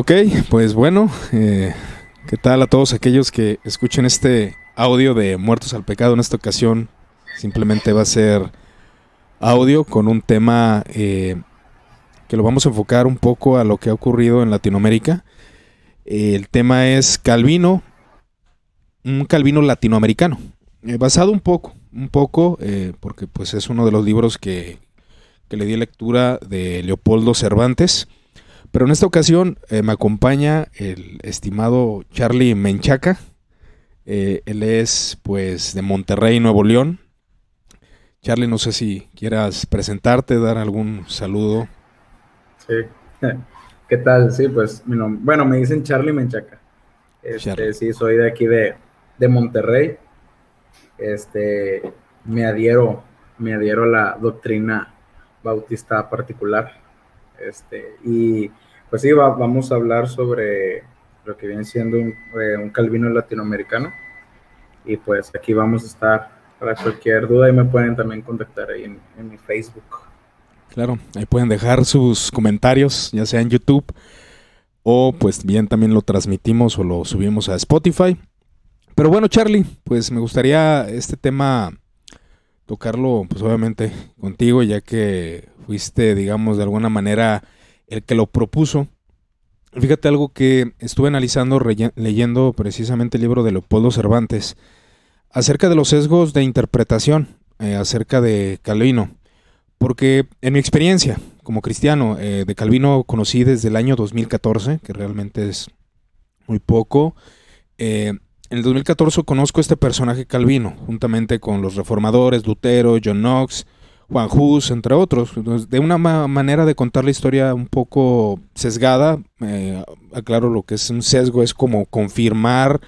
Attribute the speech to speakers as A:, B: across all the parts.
A: Ok, pues bueno, eh, ¿qué tal a todos aquellos que escuchen este audio de Muertos al Pecado? En esta ocasión simplemente va a ser audio con un tema eh, que lo vamos a enfocar un poco a lo que ha ocurrido en Latinoamérica. el tema es Calvino, un Calvino latinoamericano, eh, basado un poco, un poco, porque pues es uno de los libros que, que le di lectura de Leopoldo Cervantes pero en esta ocasión eh, me acompaña el estimado Charlie Menchaca. Eh, él es pues de Monterrey, Nuevo León. Charlie, no sé si quieras presentarte, dar algún saludo.
B: Sí. ¿Qué tal? Sí, pues, bueno, me dicen Charlie Menchaca. Este, sí, soy de aquí de, de, Monterrey. Este, me adhiero, me adhiero a la doctrina bautista particular. Este, y pues sí, vamos a hablar sobre lo que viene siendo eh, un, calvino latinoamericano. Y pues aquí vamos a estar para cualquier duda y me pueden también contactar ahí en, en mi Facebook.
A: Claro, ahí pueden dejar sus comentarios, ya sea en YouTube o pues bien también lo transmitimos o lo subimos a Spotify. Pero bueno, Charlie, pues me gustaría este tema tocarlo, pues obviamente contigo, ya que fuiste, digamos, de alguna manera el que lo propuso. Fíjate algo que estuve analizando leyendo precisamente el libro de Leopoldo Cervantes acerca de los sesgos de interpretación eh, acerca de Calvino. Porque en mi experiencia como cristiano eh, de Calvino conocí desde el año 2014, que realmente es muy poco. Eh, en el 2014 conozco a este personaje Calvino, juntamente con los reformadores, Lutero, John Knox, Juan Hus, entre otros. De una manera de contar la historia un poco sesgada, eh, aclaro lo que es un sesgo, es como confirmar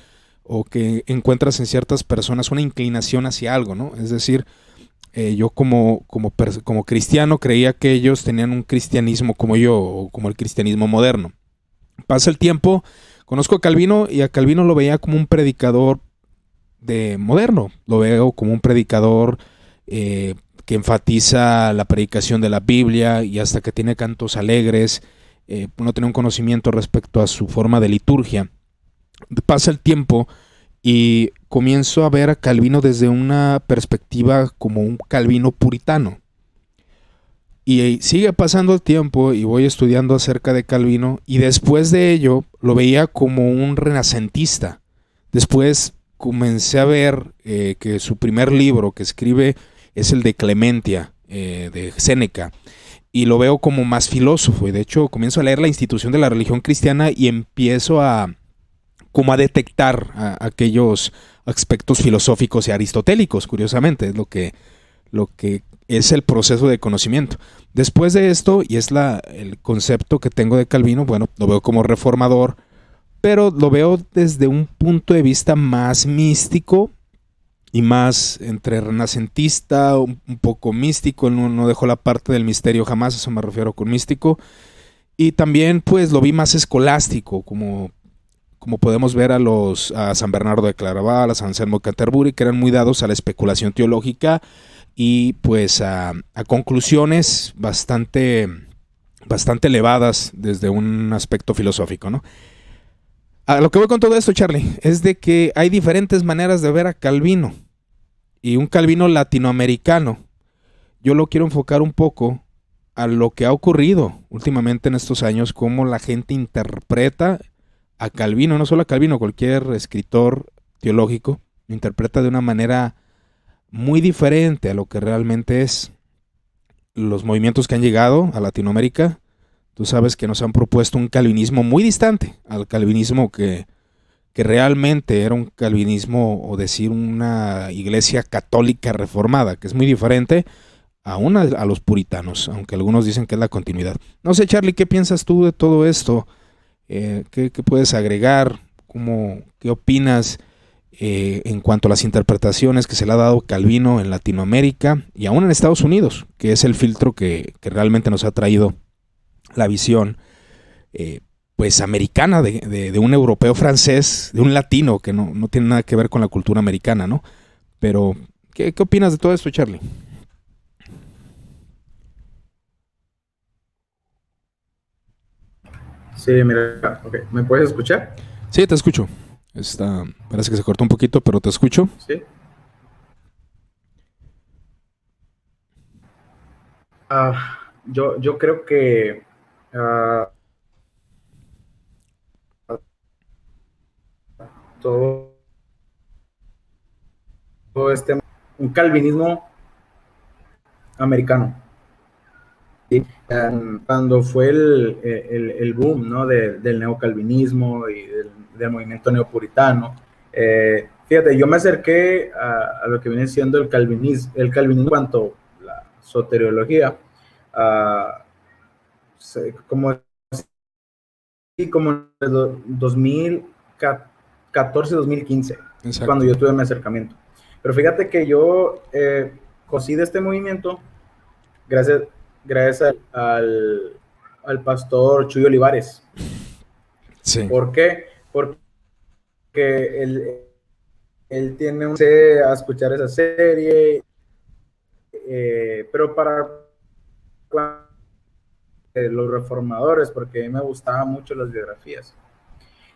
A: o que encuentras en ciertas personas una inclinación hacia algo, ¿no? Es decir, eh, yo como, como, como cristiano creía que ellos tenían un cristianismo como yo, o como el cristianismo moderno. Pasa el tiempo, conozco a Calvino y a Calvino lo veía como un predicador de moderno, lo veo como un predicador eh, que enfatiza la predicación de la Biblia y hasta que tiene cantos alegres, eh, no tiene un conocimiento respecto a su forma de liturgia. Pasa el tiempo y comienzo a ver a Calvino desde una perspectiva como un Calvino puritano. Y sigue pasando el tiempo y voy estudiando acerca de Calvino y después de ello lo veía como un renacentista. Después comencé a ver eh, que su primer libro que escribe es el de Clementia, eh, de Séneca. Y lo veo como más filósofo. Y de hecho comienzo a leer la institución de la religión cristiana y empiezo a como a detectar aquellos aspectos filosóficos y aristotélicos, curiosamente, es lo que, lo que es el proceso de conocimiento. Después de esto, y es la, el concepto que tengo de Calvino, bueno, lo veo como reformador, pero lo veo desde un punto de vista más místico y más entre renacentista, un, poco místico, no, no, dejó la parte del misterio jamás, eso me refiero con místico. Y también pues lo vi más escolástico, como, como podemos ver a los a San Bernardo de Claraval, a San Anselmo de Canterbury, que eran muy dados a la especulación teológica y pues a, conclusiones bastante, bastante elevadas desde un aspecto filosófico, ¿no? A lo que voy con todo esto, Charlie, es de que hay diferentes maneras de ver a Calvino. Y un Calvino latinoamericano. Yo lo quiero enfocar un poco a lo que ha ocurrido últimamente en estos años, cómo la gente interpreta a Calvino, no solo a Calvino, cualquier escritor teológico, interpreta de una manera muy diferente a lo que realmente es. Los movimientos que han llegado a Latinoamérica Tú sabes que nos han propuesto un calvinismo muy distante al calvinismo que, que realmente era un calvinismo o decir una iglesia católica reformada, que es muy diferente a, los puritanos, aunque algunos dicen que es la continuidad. No sé, Charlie, ¿qué piensas tú de todo esto? Eh, ¿qué, ¿qué, puedes agregar? ¿Cómo, ¿Qué opinas eh, en cuanto a las interpretaciones que se le ha dado Calvino en Latinoamérica y aún en Estados Unidos, que es el filtro que, que realmente nos ha traído la visión eh, pues americana de, un europeo francés, de un latino, que no, tiene nada que ver con la cultura americana, ¿no? Pero, ¿qué, opinas de todo esto, Charlie?
B: Sí, mira, ok. ¿Me puedes escuchar?
A: Sí, te escucho. Está, parece que se cortó un poquito, pero te escucho.
B: Sí. Ah, yo, yo creo que uh, todo, todo este un calvinismo americano. Cuando fue el, el, boom ¿no? del neocalvinismo y del, movimiento neopuritano, eh, fíjate, yo me acerqué a, lo que viene siendo el calvinismo, el calvinismo en cuanto a la soteriología, como, como en 2014-2015, cuando yo tuve mi acercamiento. Pero fíjate que yo eh, cosí de este movimiento gracias, gracias al, al pastor Chuy Olivares. Sí. ¿Por qué? Porque él, él tiene un a escuchar esa serie, eh, pero para los reformadores, porque a mí me gustaban mucho las biografías.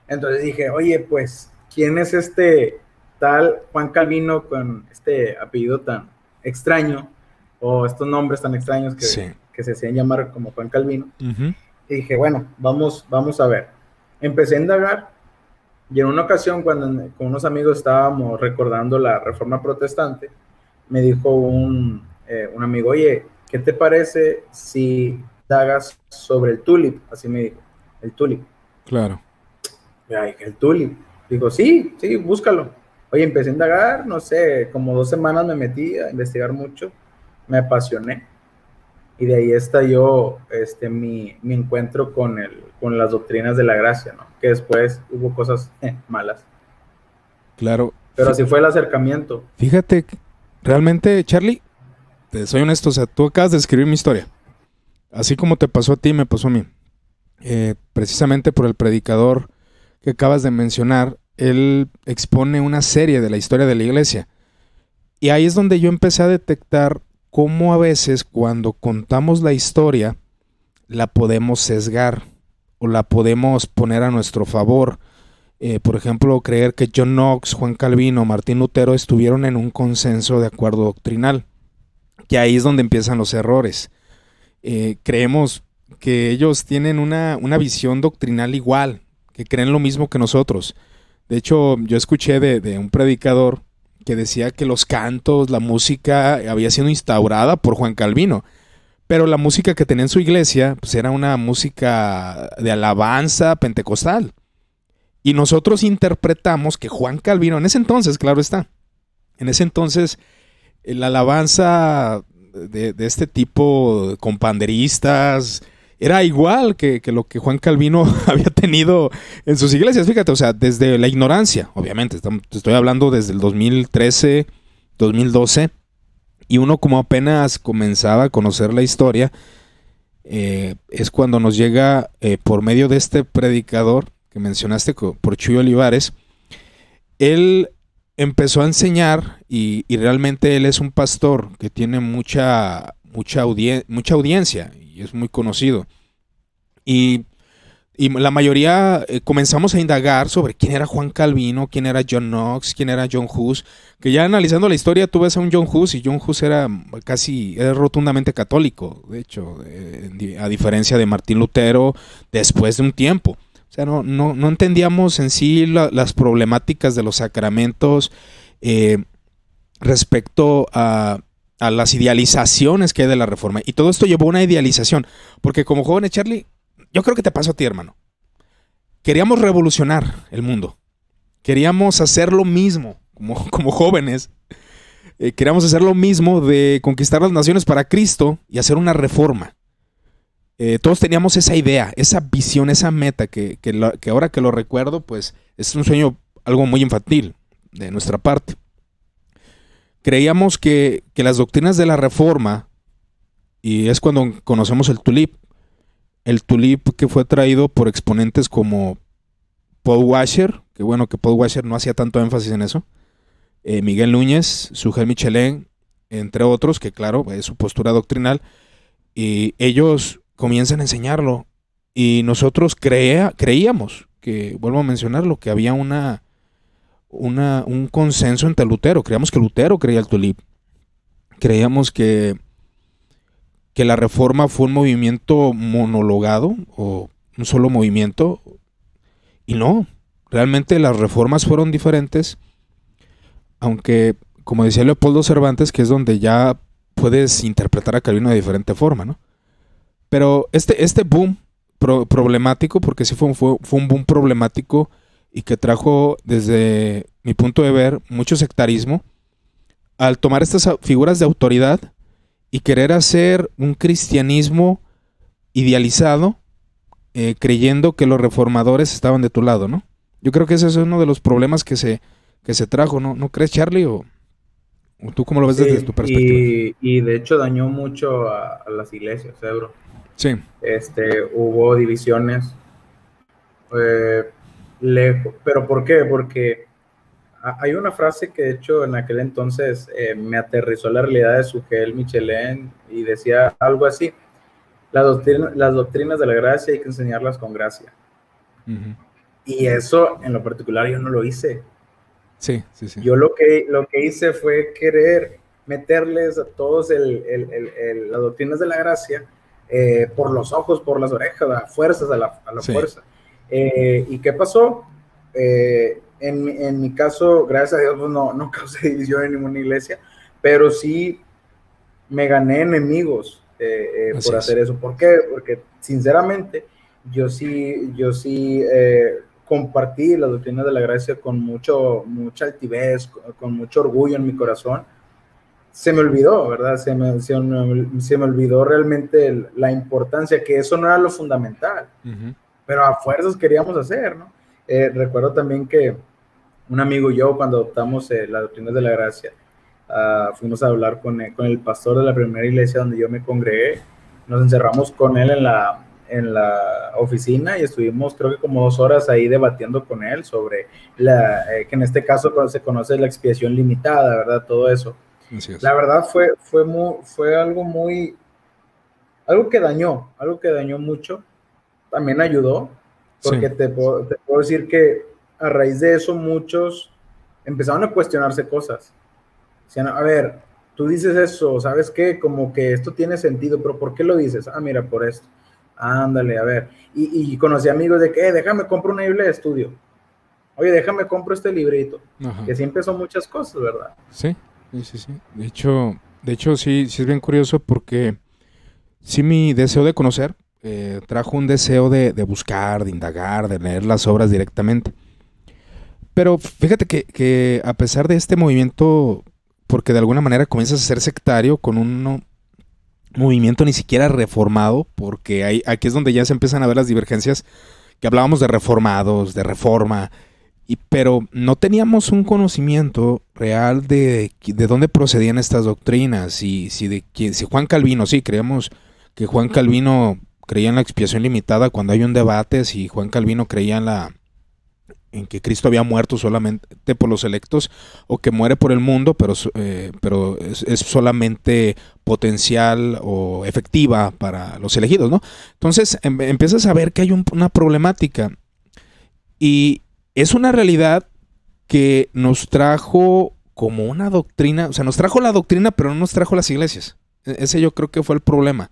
B: Entonces dije, oye, pues, ¿quién es este tal Juan Calvino con este apellido tan extraño? o estos nombres tan extraños que, que se hacían llamar como Juan Calvino. Y dije, bueno, vamos, vamos a ver. Empecé a indagar y en una ocasión cuando con unos amigos estábamos recordando la reforma protestante, me dijo un, eh, un amigo, oye, ¿qué te parece si indagas sobre el tulip? Así me dijo, el tulip.
A: Claro.
B: Ay, el tulip. Digo, sí, sí, búscalo. Oye, empecé a indagar, no sé, como dos semanas me metí a investigar mucho me apasioné. Y de ahí yo, este, mi, mi encuentro con, el, con las doctrinas de la gracia, ¿no? Que después hubo cosas eh, malas.
A: Claro.
B: Pero así fue el acercamiento.
A: Fíjate, realmente, Charlie, te soy honesto, o sea, tú acabas de escribir mi historia. Así como te pasó a ti, me pasó a mí. Eh, precisamente por el predicador que acabas de mencionar, él expone una serie de la historia de la iglesia. Y ahí es donde yo empecé a detectar cómo a veces cuando contamos la historia la podemos sesgar o la podemos poner a nuestro favor. Eh, por ejemplo, creer que John Knox, Juan Calvino, Martín Lutero estuvieron en un consenso de acuerdo doctrinal, que ahí es donde empiezan los errores. Eh, creemos que ellos tienen una, una, visión doctrinal igual, que creen lo mismo que nosotros. De hecho, yo escuché de, de un predicador que decía que los cantos, la música había sido instaurada por Juan Calvino. Pero la música que tenía en su iglesia pues era una música de alabanza pentecostal. Y nosotros interpretamos que Juan Calvino, en ese entonces, claro está, en ese entonces la alabanza de, de este tipo, con panderistas, era igual que, lo que Juan Calvino había tenido en sus iglesias. Fíjate, o sea, desde la ignorancia, obviamente, estoy hablando desde el 2013, 2012, y uno como apenas comenzaba a conocer la historia, eh, es cuando nos llega eh, por medio de este predicador que mencionaste por Chuy Olivares, él empezó a enseñar y, realmente él es un pastor que tiene mucha, mucha, mucha audiencia y es muy conocido. Y, la mayoría eh, comenzamos a indagar sobre quién era Juan Calvino, quién era John Knox, quién era John Hus, que ya analizando la historia tú ves a un John Hus y John Hus era casi, rotundamente católico, de hecho, eh, a diferencia de Martín Lutero después de un tiempo. O sea, no, no, no entendíamos en sí las problemáticas de los sacramentos eh, respecto a, a las idealizaciones que hay de la reforma. Y todo esto llevó a una idealización. Porque como jóvenes, Charlie, yo creo que te pasó a ti, hermano. Queríamos revolucionar el mundo. Queríamos hacer lo mismo como, como jóvenes. Eh, queríamos hacer lo mismo de conquistar las naciones para Cristo y hacer una reforma. Eh, todos teníamos esa idea, esa visión, esa meta que, que ahora que lo recuerdo, pues es un sueño algo muy infantil de nuestra parte creíamos que, las doctrinas de la reforma, y es cuando conocemos el tulip, el tulip que fue traído por exponentes como Paul Washer, que bueno que Paul Washer no hacía tanto énfasis en eso, eh, Miguel Núñez, Sujel Michelén, entre otros, que claro, es su postura doctrinal, y ellos comienzan a enseñarlo. Y nosotros creía, creíamos que, vuelvo a mencionarlo, que había una, un consenso entre Lutero. Creíamos que Lutero creía el tulip. Creíamos que, que la reforma fue un movimiento monologado o un solo movimiento. Y no, realmente las reformas fueron diferentes. Aunque, como decía Leopoldo Cervantes, que es donde ya puedes interpretar a Calvino de diferente forma, ¿no? Pero este, este boom problemático, porque sí fue, fue, fue, un boom problemático y que trajo, desde mi punto de ver, mucho sectarismo, al tomar estas figuras de autoridad y querer hacer un cristianismo idealizado, eh, creyendo que los reformadores estaban de tu lado, ¿no? Yo creo que ese es uno de los problemas que se, que se trajo, ¿no? ¿No crees, Charlie? ¿O, tú cómo lo ves desde tu perspectiva?
B: Y, de hecho dañó mucho a, las iglesias, ¿eh,
A: Sí.
B: Este, hubo divisiones. Eh, lejos. ¿Pero por qué? Porque hay una frase que de hecho en aquel entonces eh, me aterrizó la realidad de Sugel Michelin y decía algo así. las doctrinas de la gracia hay que enseñarlas con gracia. Y eso en lo particular yo no lo hice.
A: Sí, sí, sí.
B: Yo lo que, lo que hice fue querer meterles a todos el, el, las doctrinas de la gracia eh, por los ojos, por las orejas, a fuerzas, a la, a la fuerza. Eh, ¿Y qué pasó? Eh, en, en, mi caso, gracias a Dios, pues no, no causé división en ninguna iglesia, pero sí me gané enemigos por hacer eso. ¿Por qué? Porque sinceramente yo sí, yo sí compartí las doctrinas de la gracia con mucho, mucha altivez, con mucho orgullo en mi corazón se me olvidó, ¿verdad? Se me, se me, olvidó realmente la importancia, que eso no era lo fundamental, pero a fuerzas queríamos hacer, ¿no? Eh, recuerdo también que un amigo y yo, cuando adoptamos eh, la doctrina de la gracia, ah, fuimos a hablar con, eh, con el pastor de la primera iglesia donde yo me congregué, nos encerramos con él en la, en la oficina y estuvimos creo que como dos horas ahí debatiendo con él sobre la, que en este caso se conoce la expiación limitada, ¿verdad? Todo eso. La verdad fue, fue, fue algo muy, algo que dañó, algo que dañó mucho. También ayudó, porque te, puedo, decir que a raíz de eso muchos empezaron a cuestionarse cosas. Decían, a ver, tú dices eso, ¿sabes qué? Como que esto tiene sentido, pero ¿por qué lo dices? Ah, mira, por esto. Ándale, a ver. Y, conocí amigos de que, eh, déjame, compro una Biblia de estudio. Oye, déjame, compro este librito. Que sí empezó muchas cosas, ¿verdad?
A: Sí. Sí, sí, sí. De hecho, de hecho sí, sí es bien curioso porque sí mi deseo de conocer eh, trajo un deseo de, buscar, de indagar, de leer las obras directamente. Pero fíjate que, que, a pesar de este movimiento, porque de alguna manera comienzas a ser sectario con un movimiento ni siquiera reformado, porque hay, aquí es donde ya se empiezan a ver las divergencias, que hablábamos de reformados, de reforma, y, pero no teníamos un conocimiento real de, de dónde procedían estas doctrinas. Y si, de, si Juan Calvino, sí, creemos que Juan Calvino creía en la expiación limitada cuando hay un debate, si Juan Calvino creía en la en que Cristo había muerto solamente por los electos o que muere por el mundo, pero, eh, pero es, solamente potencial o efectiva para los elegidos, ¿no? Entonces em, empiezas a ver que hay una problemática y, es una realidad que nos trajo como una doctrina, o sea, nos trajo la doctrina, pero no nos trajo las iglesias. E-, ese yo creo que fue el problema.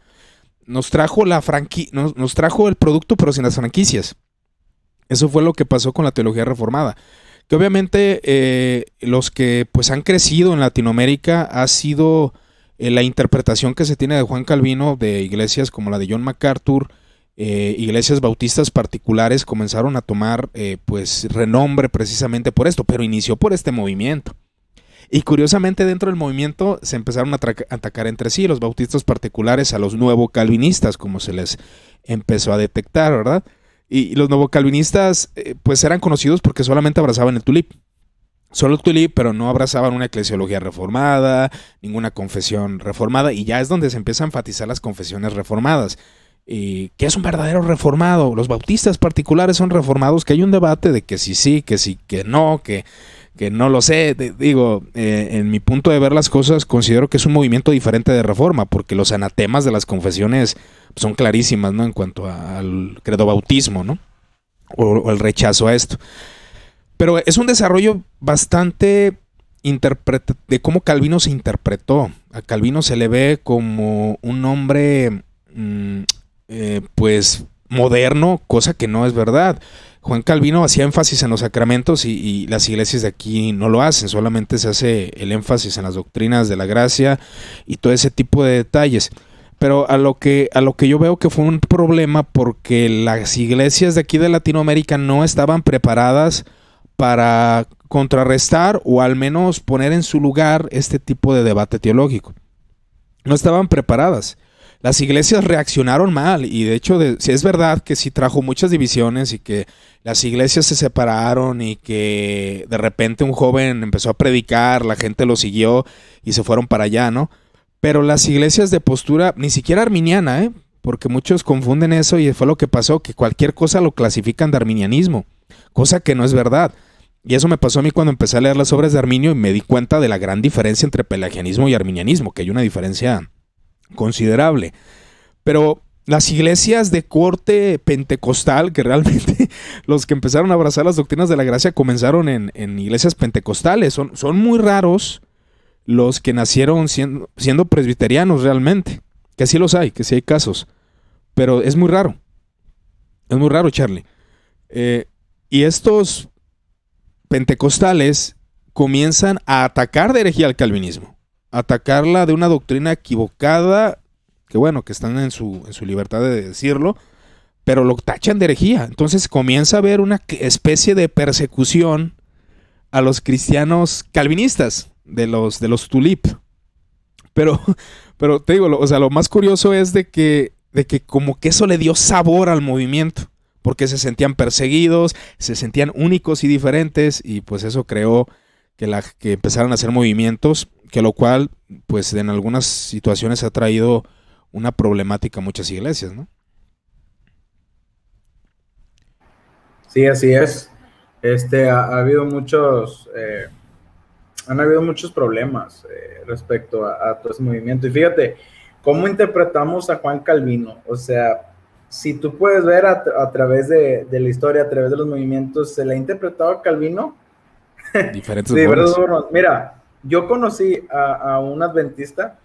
A: Nos trajo la franqui nos, trajo el producto, pero sin las franquicias. Eso fue lo que pasó con la teología reformada. Que obviamente eh, los que pues han crecido en Latinoamérica ha sido eh, la interpretación que se tiene de Juan Calvino de iglesias como la de John MacArthur, eh, iglesias bautistas particulares comenzaron a tomar eh, pues renombre precisamente por esto, pero inició por este movimiento. Y curiosamente dentro del movimiento se empezaron a atacar entre sí los bautistas particulares a los nuevo calvinistas, como se les empezó a detectar, ¿verdad? Y, los nuevo calvinistas eh, pues eran conocidos porque solamente abrazaban el tulip. Solo el tulip, pero no abrazaban una eclesiología reformada, ninguna confesión reformada, y ya es donde se empieza a enfatizar las confesiones reformadas y que es un verdadero reformado. Los bautistas particulares son reformados, que hay un debate de que sí, sí, que sí, que no, que, que no lo sé. Digo, eh, en mi punto de ver las cosas, considero que es un movimiento diferente de reforma, porque los anatemas de las confesiones son clarísimas, ¿no? En cuanto al credo bautismo, ¿no? O, el rechazo a esto. Pero es un desarrollo bastante de cómo Calvino se interpretó. A Calvino se le ve como un hombre, mm, eh, pues, moderno, cosa que no es verdad. Juan Calvino hacía énfasis en los sacramentos y, las iglesias de aquí no lo hacen, solamente se hace el énfasis en las doctrinas de la gracia y todo ese tipo de detalles. Pero a lo que, a lo que yo veo que fue un problema porque las iglesias de aquí de Latinoamérica no estaban preparadas para contrarrestar o al menos poner en su lugar este tipo de debate teológico. No estaban preparadas las iglesias reaccionaron mal y de hecho si es verdad que sí trajo muchas divisiones y que las iglesias se separaron y que de repente un joven empezó a predicar, la gente lo siguió y se fueron para allá, ¿no? Pero las iglesias de postura, ni siquiera arminiana, ¿eh? Porque muchos confunden eso y fue lo que pasó, que cualquier cosa lo clasifican de arminianismo, cosa que no es verdad. Y eso me pasó a mí cuando empecé a leer las obras de Arminio y me di cuenta de la gran diferencia entre pelagianismo y arminianismo, que hay una diferencia considerable. Pero las iglesias de corte pentecostal, que realmente los que empezaron a abrazar las doctrinas de la gracia comenzaron en, iglesias pentecostales, son, son, muy raros los que nacieron siendo, siendo, presbiterianos realmente. Que sí los hay, que sí hay casos. Pero es muy raro. Es muy raro, Charlie. Eh, y estos pentecostales comienzan a atacar de herejía al calvinismo atacarla de una doctrina equivocada, que bueno, que están en su, en su libertad de decirlo, pero lo tachan de herejía. Entonces comienza a haber una especie de persecución a los cristianos calvinistas, de los, de los tulip. Pero, pero te digo, o sea, lo más curioso es de que, de que como que eso le dio sabor al movimiento, porque se sentían perseguidos, se sentían únicos y diferentes, y pues eso creó que, la, que empezaron a hacer movimientos que lo cual, pues en algunas situaciones ha traído una problemática a muchas iglesias, ¿no?
B: Sí, así es. Este, ha, habido muchos, eh, han habido muchos problemas eh, respecto a, todo ese movimiento. Y fíjate, ¿cómo interpretamos a Juan Calvino? O sea, si tú puedes ver a, través de, la historia, a través de los movimientos, se le ha interpretado a Calvino
A: diferentes
B: formas. Mira, yo conocí a, un adventista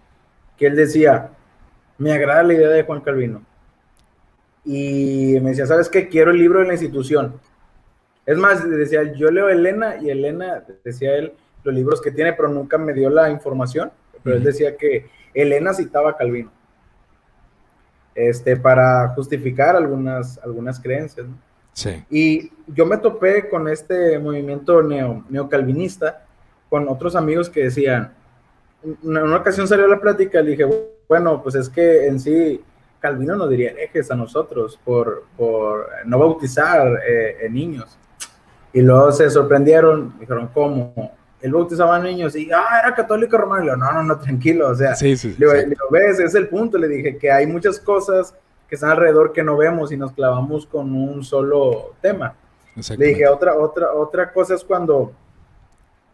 B: que él decía, me agrada la idea de Juan Calvino. Y me decía, ¿sabes qué? Quiero el libro de la institución. Es más, decía, yo leo a Elena y Elena, decía él, los libros que tiene, pero nunca me dio la información. Pero él decía que Elena citaba a Calvino. Este, para justificar algunas, algunas creencias.
A: Sí.
B: Y yo me topé con este movimiento neo, neocalvinista con otros amigos que decían, en una ocasión salió la plática, le dije, bueno, pues es que en sí Calvino nos diría ejes a nosotros por, por no bautizar eh, niños. Y luego se sorprendieron, dijeron, ¿cómo? Él bautizaba a niños y, ah, era católico romano. Y le no, no, no, tranquilo, o sea,
A: sí, sí,
B: le, ves, es el punto. Le dije que hay muchas cosas que están alrededor que no vemos y nos clavamos con un solo tema. Le dije, otra, otra, otra cosa es cuando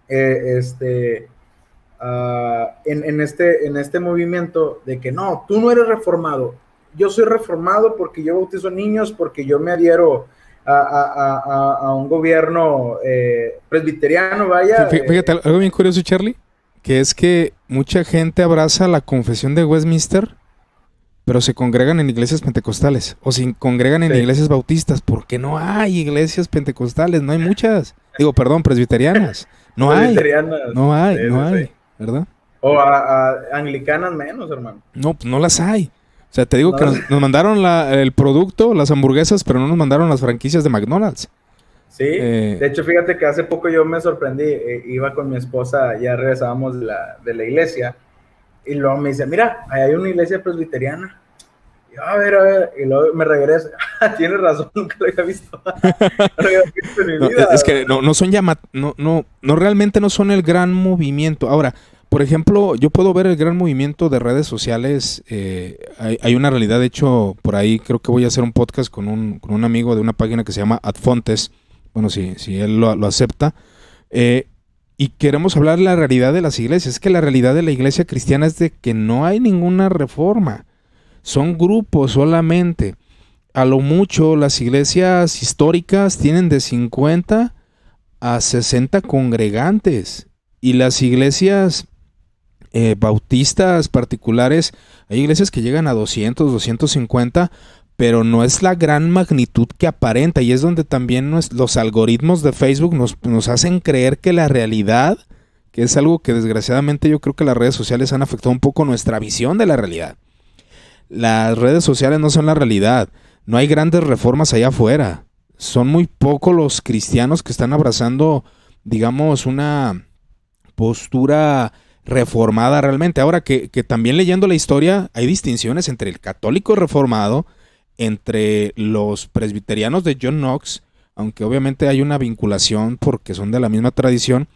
B: eh, este, ah, en, este, en este movimiento de que no, tú no eres reformado, yo soy reformado porque yo bautizo niños, porque yo me adhiero a, un gobierno eh, presbiteriano, vaya.
A: Fíjate,
B: eh,
A: algo bien curioso, Charlie, que es que mucha gente abraza la confesión de Westminster, pero se congregan en iglesias pentecostales o se congregan en iglesias bautistas, porque no hay iglesias pentecostales, no hay muchas, digo, perdón, presbiterianas. No hay. No hay, no hay, ¿verdad?
B: O a, anglicanas menos, hermano.
A: No, pues no las hay. O sea, te digo que nos, mandaron el producto, las hamburguesas, pero no nos mandaron las franquicias de McDonald's.
B: Sí, eh, de hecho, fíjate que hace poco yo me sorprendí, eh, iba con mi esposa, ya regresábamos de la, de la iglesia, y luego me dice, mira, ahí hay una iglesia presbiteriana a ver, a ver, y luego me regreso. Tienes razón, nunca lo había visto.
A: es que no, son llamat no, no, no realmente no son el gran movimiento. Ahora, por ejemplo, yo puedo ver el gran movimiento de redes sociales. Eh, hay, una realidad, de hecho, por ahí creo que voy a hacer un podcast con un, con un amigo de una página que se llama Adfontes. Bueno, si, si él lo, acepta. Eh, y queremos hablar de la realidad de las iglesias. Es que la realidad de la iglesia cristiana es de que no hay ninguna reforma. Son grupos solamente. A lo mucho las iglesias históricas tienen de 50 a 60 congregantes. Y las iglesias eh, bautistas particulares, hay iglesias que llegan a 200, 250, pero no es la gran magnitud que aparenta y es donde también los algoritmos de Facebook nos, nos, hacen creer que la realidad, que es algo que desgraciadamente yo creo que las redes sociales han afectado un poco nuestra visión de la realidad. Las redes sociales no son la realidad, no hay grandes reformas allá afuera, son muy pocos los cristianos que están abrazando, digamos, una postura reformada realmente. Ahora que, que también leyendo la historia hay distinciones entre el católico reformado, entre los presbiterianos de John Knox, aunque obviamente hay una vinculación porque son de la misma tradición,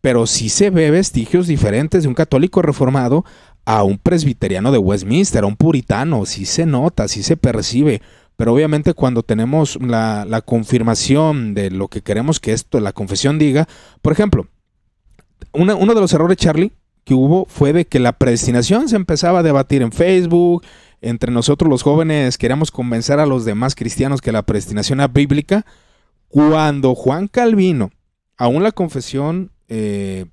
A: pero sí se ve vestigios diferentes de un católico reformado a un presbiteriano de Westminster, a un puritano, sí se nota, sí se percibe, pero obviamente cuando tenemos la, confirmación de lo que queremos que esto, la confesión diga, por ejemplo, uno de los errores, Charlie, que hubo fue de que la predestinación se empezaba a debatir en Facebook, entre nosotros los jóvenes queríamos convencer a los demás cristianos que la predestinación era bíblica, cuando Juan Calvino, aún la confesión, eh,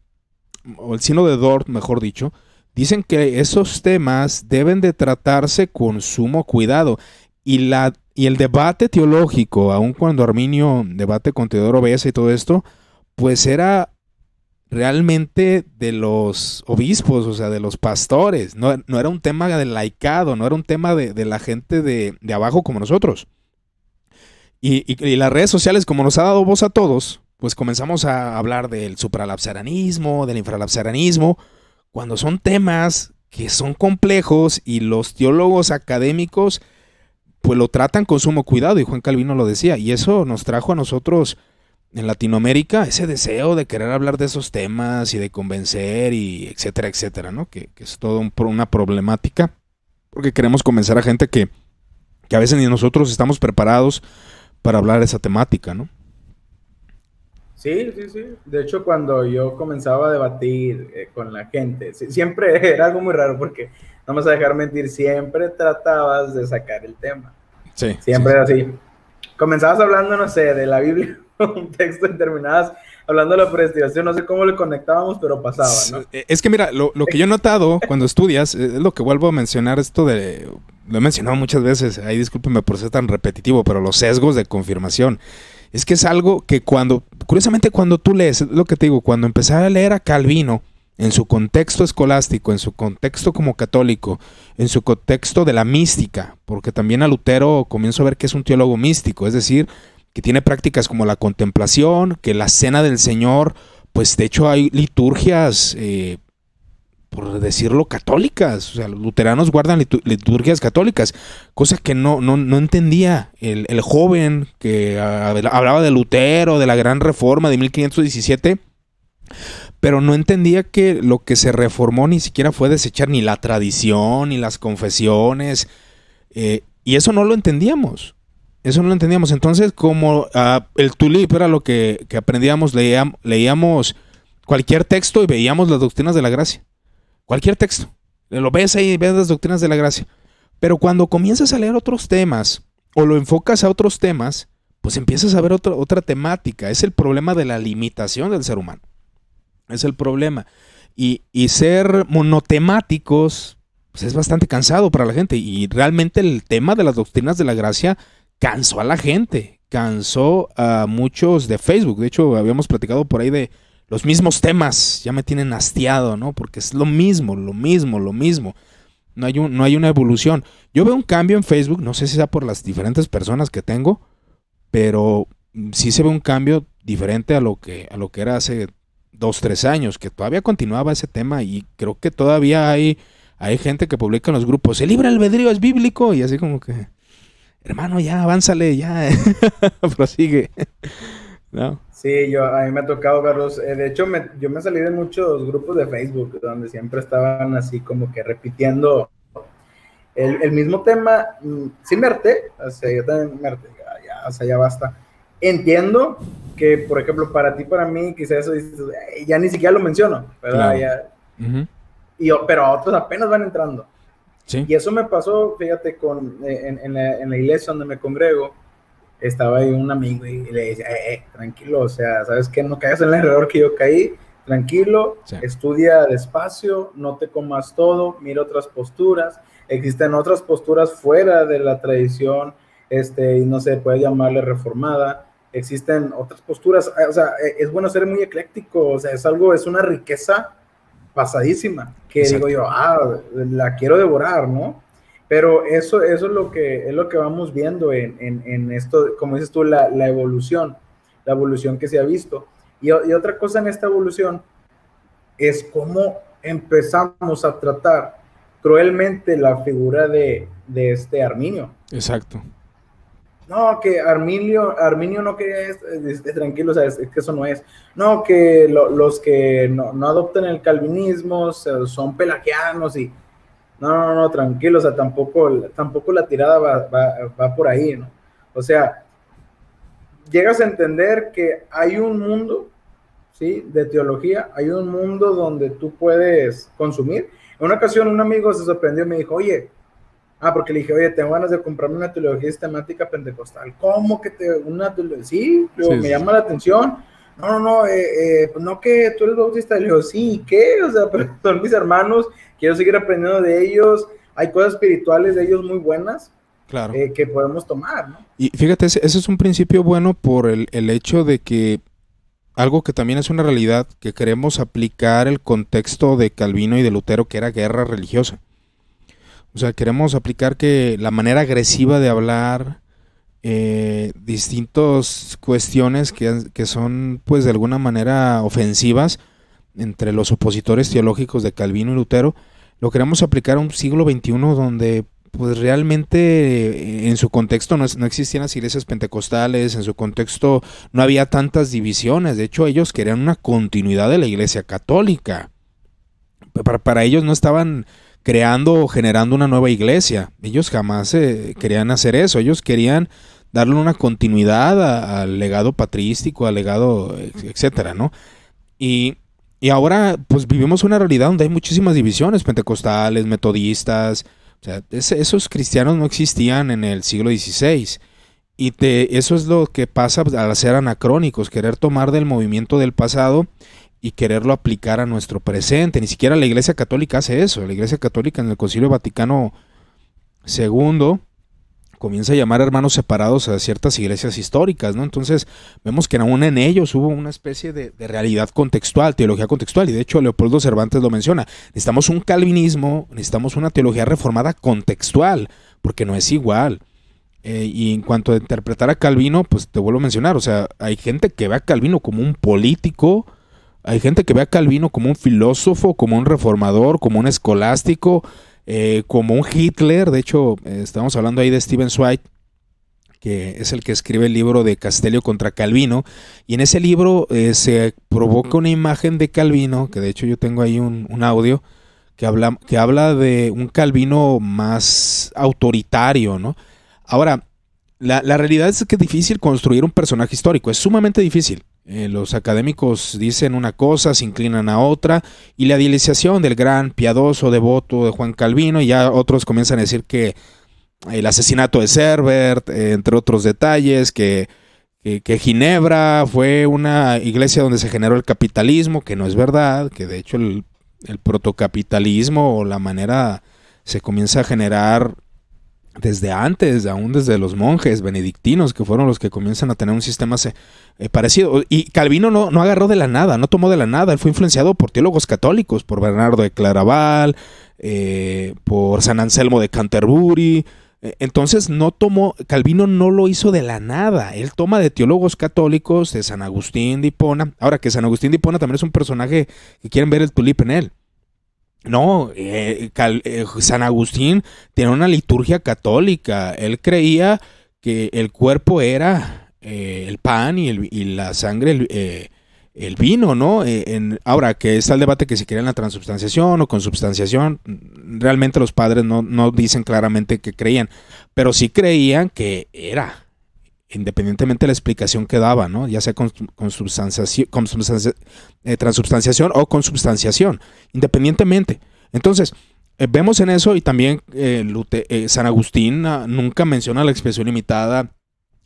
A: o el sino de Dort, mejor dicho, dicen que esos temas deben de tratarse con sumo cuidado. Y, la, y el debate teológico, aun cuando Arminio debate con Teodoro Besa y todo esto, pues era realmente de los obispos, o sea, de los pastores. No, era un tema del laicado, no era un tema de, la gente de, abajo como nosotros. Y, las redes sociales, como nos ha dado voz a todos, pues comenzamos a hablar del supralapsaranismo, del infralapsaranismo, cuando son temas que son complejos y los teólogos académicos pues lo tratan con sumo cuidado, y Juan Calvino lo decía, y eso nos trajo a nosotros en Latinoamérica ese deseo de querer hablar de esos temas y de convencer y etcétera, etcétera, ¿no? Que, es todo una problemática porque queremos convencer a gente que, que a veces ni nosotros estamos preparados para hablar de esa temática, ¿no?
B: Sí, sí, sí. De hecho, cuando yo comenzaba a debatir eh, con la gente, siempre era algo muy raro porque, no me vas a dejar mentir, siempre tratabas de sacar el tema. Sí. Siempre era así. Comenzabas hablando, no sé, de la Biblia un texto en terminadas hablando de la predestinación, no sé cómo le conectábamos, pero pasaba, ¿no?
A: Es que mira, lo, que yo he notado cuando estudias, eh, es lo que vuelvo a mencionar, esto de, lo he mencionado muchas veces, ahí discúlpeme por ser tan repetitivo, pero los sesgos de confirmación. Es que es algo que cuando, curiosamente cuando tú lees, es lo que te digo, cuando empecé a leer a Calvino, en su contexto escolástico, en su contexto como católico, en su contexto de la mística, porque también a Lutero comienzo a ver que es un teólogo místico, es decir, que tiene prácticas como la contemplación, que la cena del Señor, pues de hecho hay liturgias, eh, por decirlo, católicas. O sea, los luteranos guardan liturgias católicas, cosa que no, no, entendía el, el, joven que hablaba de Lutero, de la gran reforma de 1517 pero no entendía que lo que se reformó ni siquiera fue desechar ni la tradición, ni las confesiones, eh, y eso no lo entendíamos. Eso no lo entendíamos. Entonces, como ah, el tulip era lo que, aprendíamos, leíamos, cualquier texto y veíamos las doctrinas de la gracia. Cualquier texto. Lo ves ahí ves las doctrinas de la gracia. Pero cuando comienzas a leer otros temas o lo enfocas a otros temas, pues empiezas a ver otra, otra temática. Es el problema de la limitación del ser humano. Es el problema. Y, y ser monotemáticos, pues es bastante cansado para la gente. Y realmente el tema de las doctrinas de la gracia cansó a la gente, cansó a muchos de Facebook. De hecho, habíamos platicado por ahí de los mismos temas, ya me tienen hastiado, ¿no? Porque es lo mismo, lo mismo, lo mismo. No hay, un, no hay una evolución. Yo veo un cambio en Facebook, no sé si sea por las diferentes personas que tengo, pero sí se ve un cambio diferente a lo que, a lo que era hace dos, tres años, que todavía continuaba ese tema y creo que todavía hay, hay gente que publica en los grupos, el libre albedrío es bíblico y así como que hermano, ya, avánzale, ya, prosigue.
B: ¿No? Sí, yo, a mí me ha tocado verlos. Eh, de hecho, me, yo me salí de muchos grupos de Facebook donde siempre estaban así como que repitiendo el, mismo tema. Mm, sí me harté, o sea, yo también me harté, ya, o sea, ya basta. Entiendo que por ejemplo, para ti, para mí, quizás eso ya ni siquiera lo menciono, ¿verdad? y, pero otros apenas van entrando. Y eso me pasó, fíjate, con, eh, en, la, iglesia donde me congrego, estaba ahí un amigo y, le decía, eh, eh, tranquilo, o sea, ¿sabes qué? No caigas en el error que yo caí, tranquilo, estudia despacio, no te comas todo, mira otras posturas, existen otras posturas fuera de la tradición, este, y no se puede llamarle reformada, existen otras posturas, o sea, es bueno ser muy ecléctico, o sea, es algo, es una riqueza pasadísima, que digo yo, ah, la quiero devorar, ¿no? Pero eso, eso es, lo que, es lo que vamos viendo en, en, en esto, como dices tú, la, la, evolución, la evolución que se ha visto. Y, y, otra cosa en esta evolución es cómo empezamos a tratar cruelmente la figura de, de este Arminio.
A: Exacto
B: no, que Arminio, Arminio no quería esto, tranquilo, o sea, es, que eso no es. No, que los que no, no, adoptan el calvinismo son pelagianos y... No, no, no, tranquilo, o sea, tampoco, tampoco la tirada va, va, por ahí, ¿no? O sea, llegas a entender que hay un mundo, ¿sí? De teología, hay un mundo donde tú puedes consumir. En una ocasión un amigo se sorprendió y me dijo, oye, Ah, porque le dije, oye, tengo ganas de comprarme una teología sistemática pentecostal. ¿Cómo que te, una teología? Sí, me llama la atención. No, no, no, eh, eh, no que tú eres bautista. Le digo, sí, ¿qué? O sea, pero son mis hermanos, quiero seguir aprendiendo de ellos. Hay cosas espirituales de ellos muy buenas. Claro. Eh, que podemos tomar, ¿no?
A: Y fíjate, ese, ese, es un principio bueno por el, el hecho de que algo que también es una realidad, que queremos aplicar el contexto de Calvino y de Lutero, que era guerra religiosa. O sea, queremos aplicar que la manera agresiva de hablar, eh, distintas cuestiones que, que, son, pues, de alguna manera ofensivas entre los opositores teológicos de Calvino y Lutero, lo queremos aplicar a un siglo XXI donde, pues, realmente eh, en su contexto no, no existían las iglesias pentecostales, en su contexto no había tantas divisiones. De hecho, ellos querían una continuidad de la iglesia católica. Para, para ellos no estaban creando o generando una nueva iglesia. Ellos jamás eh, querían hacer eso. Ellos querían darle una continuidad al legado patrístico, al legado, etcétera, ¿no? Y, ahora, pues vivimos una realidad donde hay muchísimas divisiones, pentecostales, metodistas. O sea, esos cristianos no existían en el siglo XVI. Y te, eso es lo que pasa al ser anacrónicos, querer tomar del movimiento del pasado y quererlo aplicar a nuestro presente. Ni siquiera la Iglesia Católica hace eso. La Iglesia Católica en el Concilio Vaticano II comienza a llamar hermanos separados a ciertas iglesias históricas, ¿no? Entonces vemos que aún en ellos hubo una especie de, realidad contextual, teología contextual, y de hecho Leopoldo Cervantes lo menciona. Necesitamos un calvinismo, necesitamos una teología reformada contextual, porque no es igual. Eh, y en cuanto a interpretar a Calvino, pues te vuelvo a mencionar, o sea, hay gente que ve a Calvino como un político, hay gente que ve a Calvino como un filósofo, como un reformador, como un escolástico, eh, como un Hitler. De hecho, estamos hablando ahí de Steven Zweig, que es el que escribe el libro de Castelio contra Calvino. Y en ese libro eh, se provoca una imagen de Calvino, que de hecho yo tengo ahí un, audio, que habla, que habla de un Calvino más autoritario, ¿no? Ahora, la, la realidad es que es difícil construir un personaje histórico, es sumamente difícil. Eh, los académicos dicen una cosa, se inclinan a otra, y la idealización del gran piadoso devoto de Juan Calvino, y ya otros comienzan a decir que el asesinato de Cerbert, eh, entre otros detalles, que, que, Ginebra fue una iglesia donde se generó el capitalismo, que no es verdad, que de hecho el, el protocapitalismo o la manera se comienza a generar desde antes, aún desde los monjes benedictinos, que fueron los que comienzan a tener un sistema eh, parecido. Y Calvino no, no, agarró de la nada, no tomó de la nada, él fue influenciado por teólogos católicos, por Bernardo de Claraval, eh, por San Anselmo de Canterbury. Eh, entonces no tomó, Calvino no lo hizo de la nada, él toma de teólogos católicos, de San Agustín de Hipona. Ahora que San Agustín de Hipona también es un personaje que quieren ver el tulip en él. No, eh, eh, San Agustín tiene una liturgia católica. Él creía que el cuerpo era eh, el pan y, el, la sangre el, el vino, ¿no? En, ahora, que está el debate que si quieren la transubstanciación o consubstanciación, realmente los padres no, no dicen claramente que creían, pero sí creían que era independientemente de la explicación que daba, ¿no? ya sea con, con, eh, transubstanciación o con substanciación, independientemente. Entonces, eh, vemos en eso y también eh, San Agustín ah, nunca menciona la expresión limitada.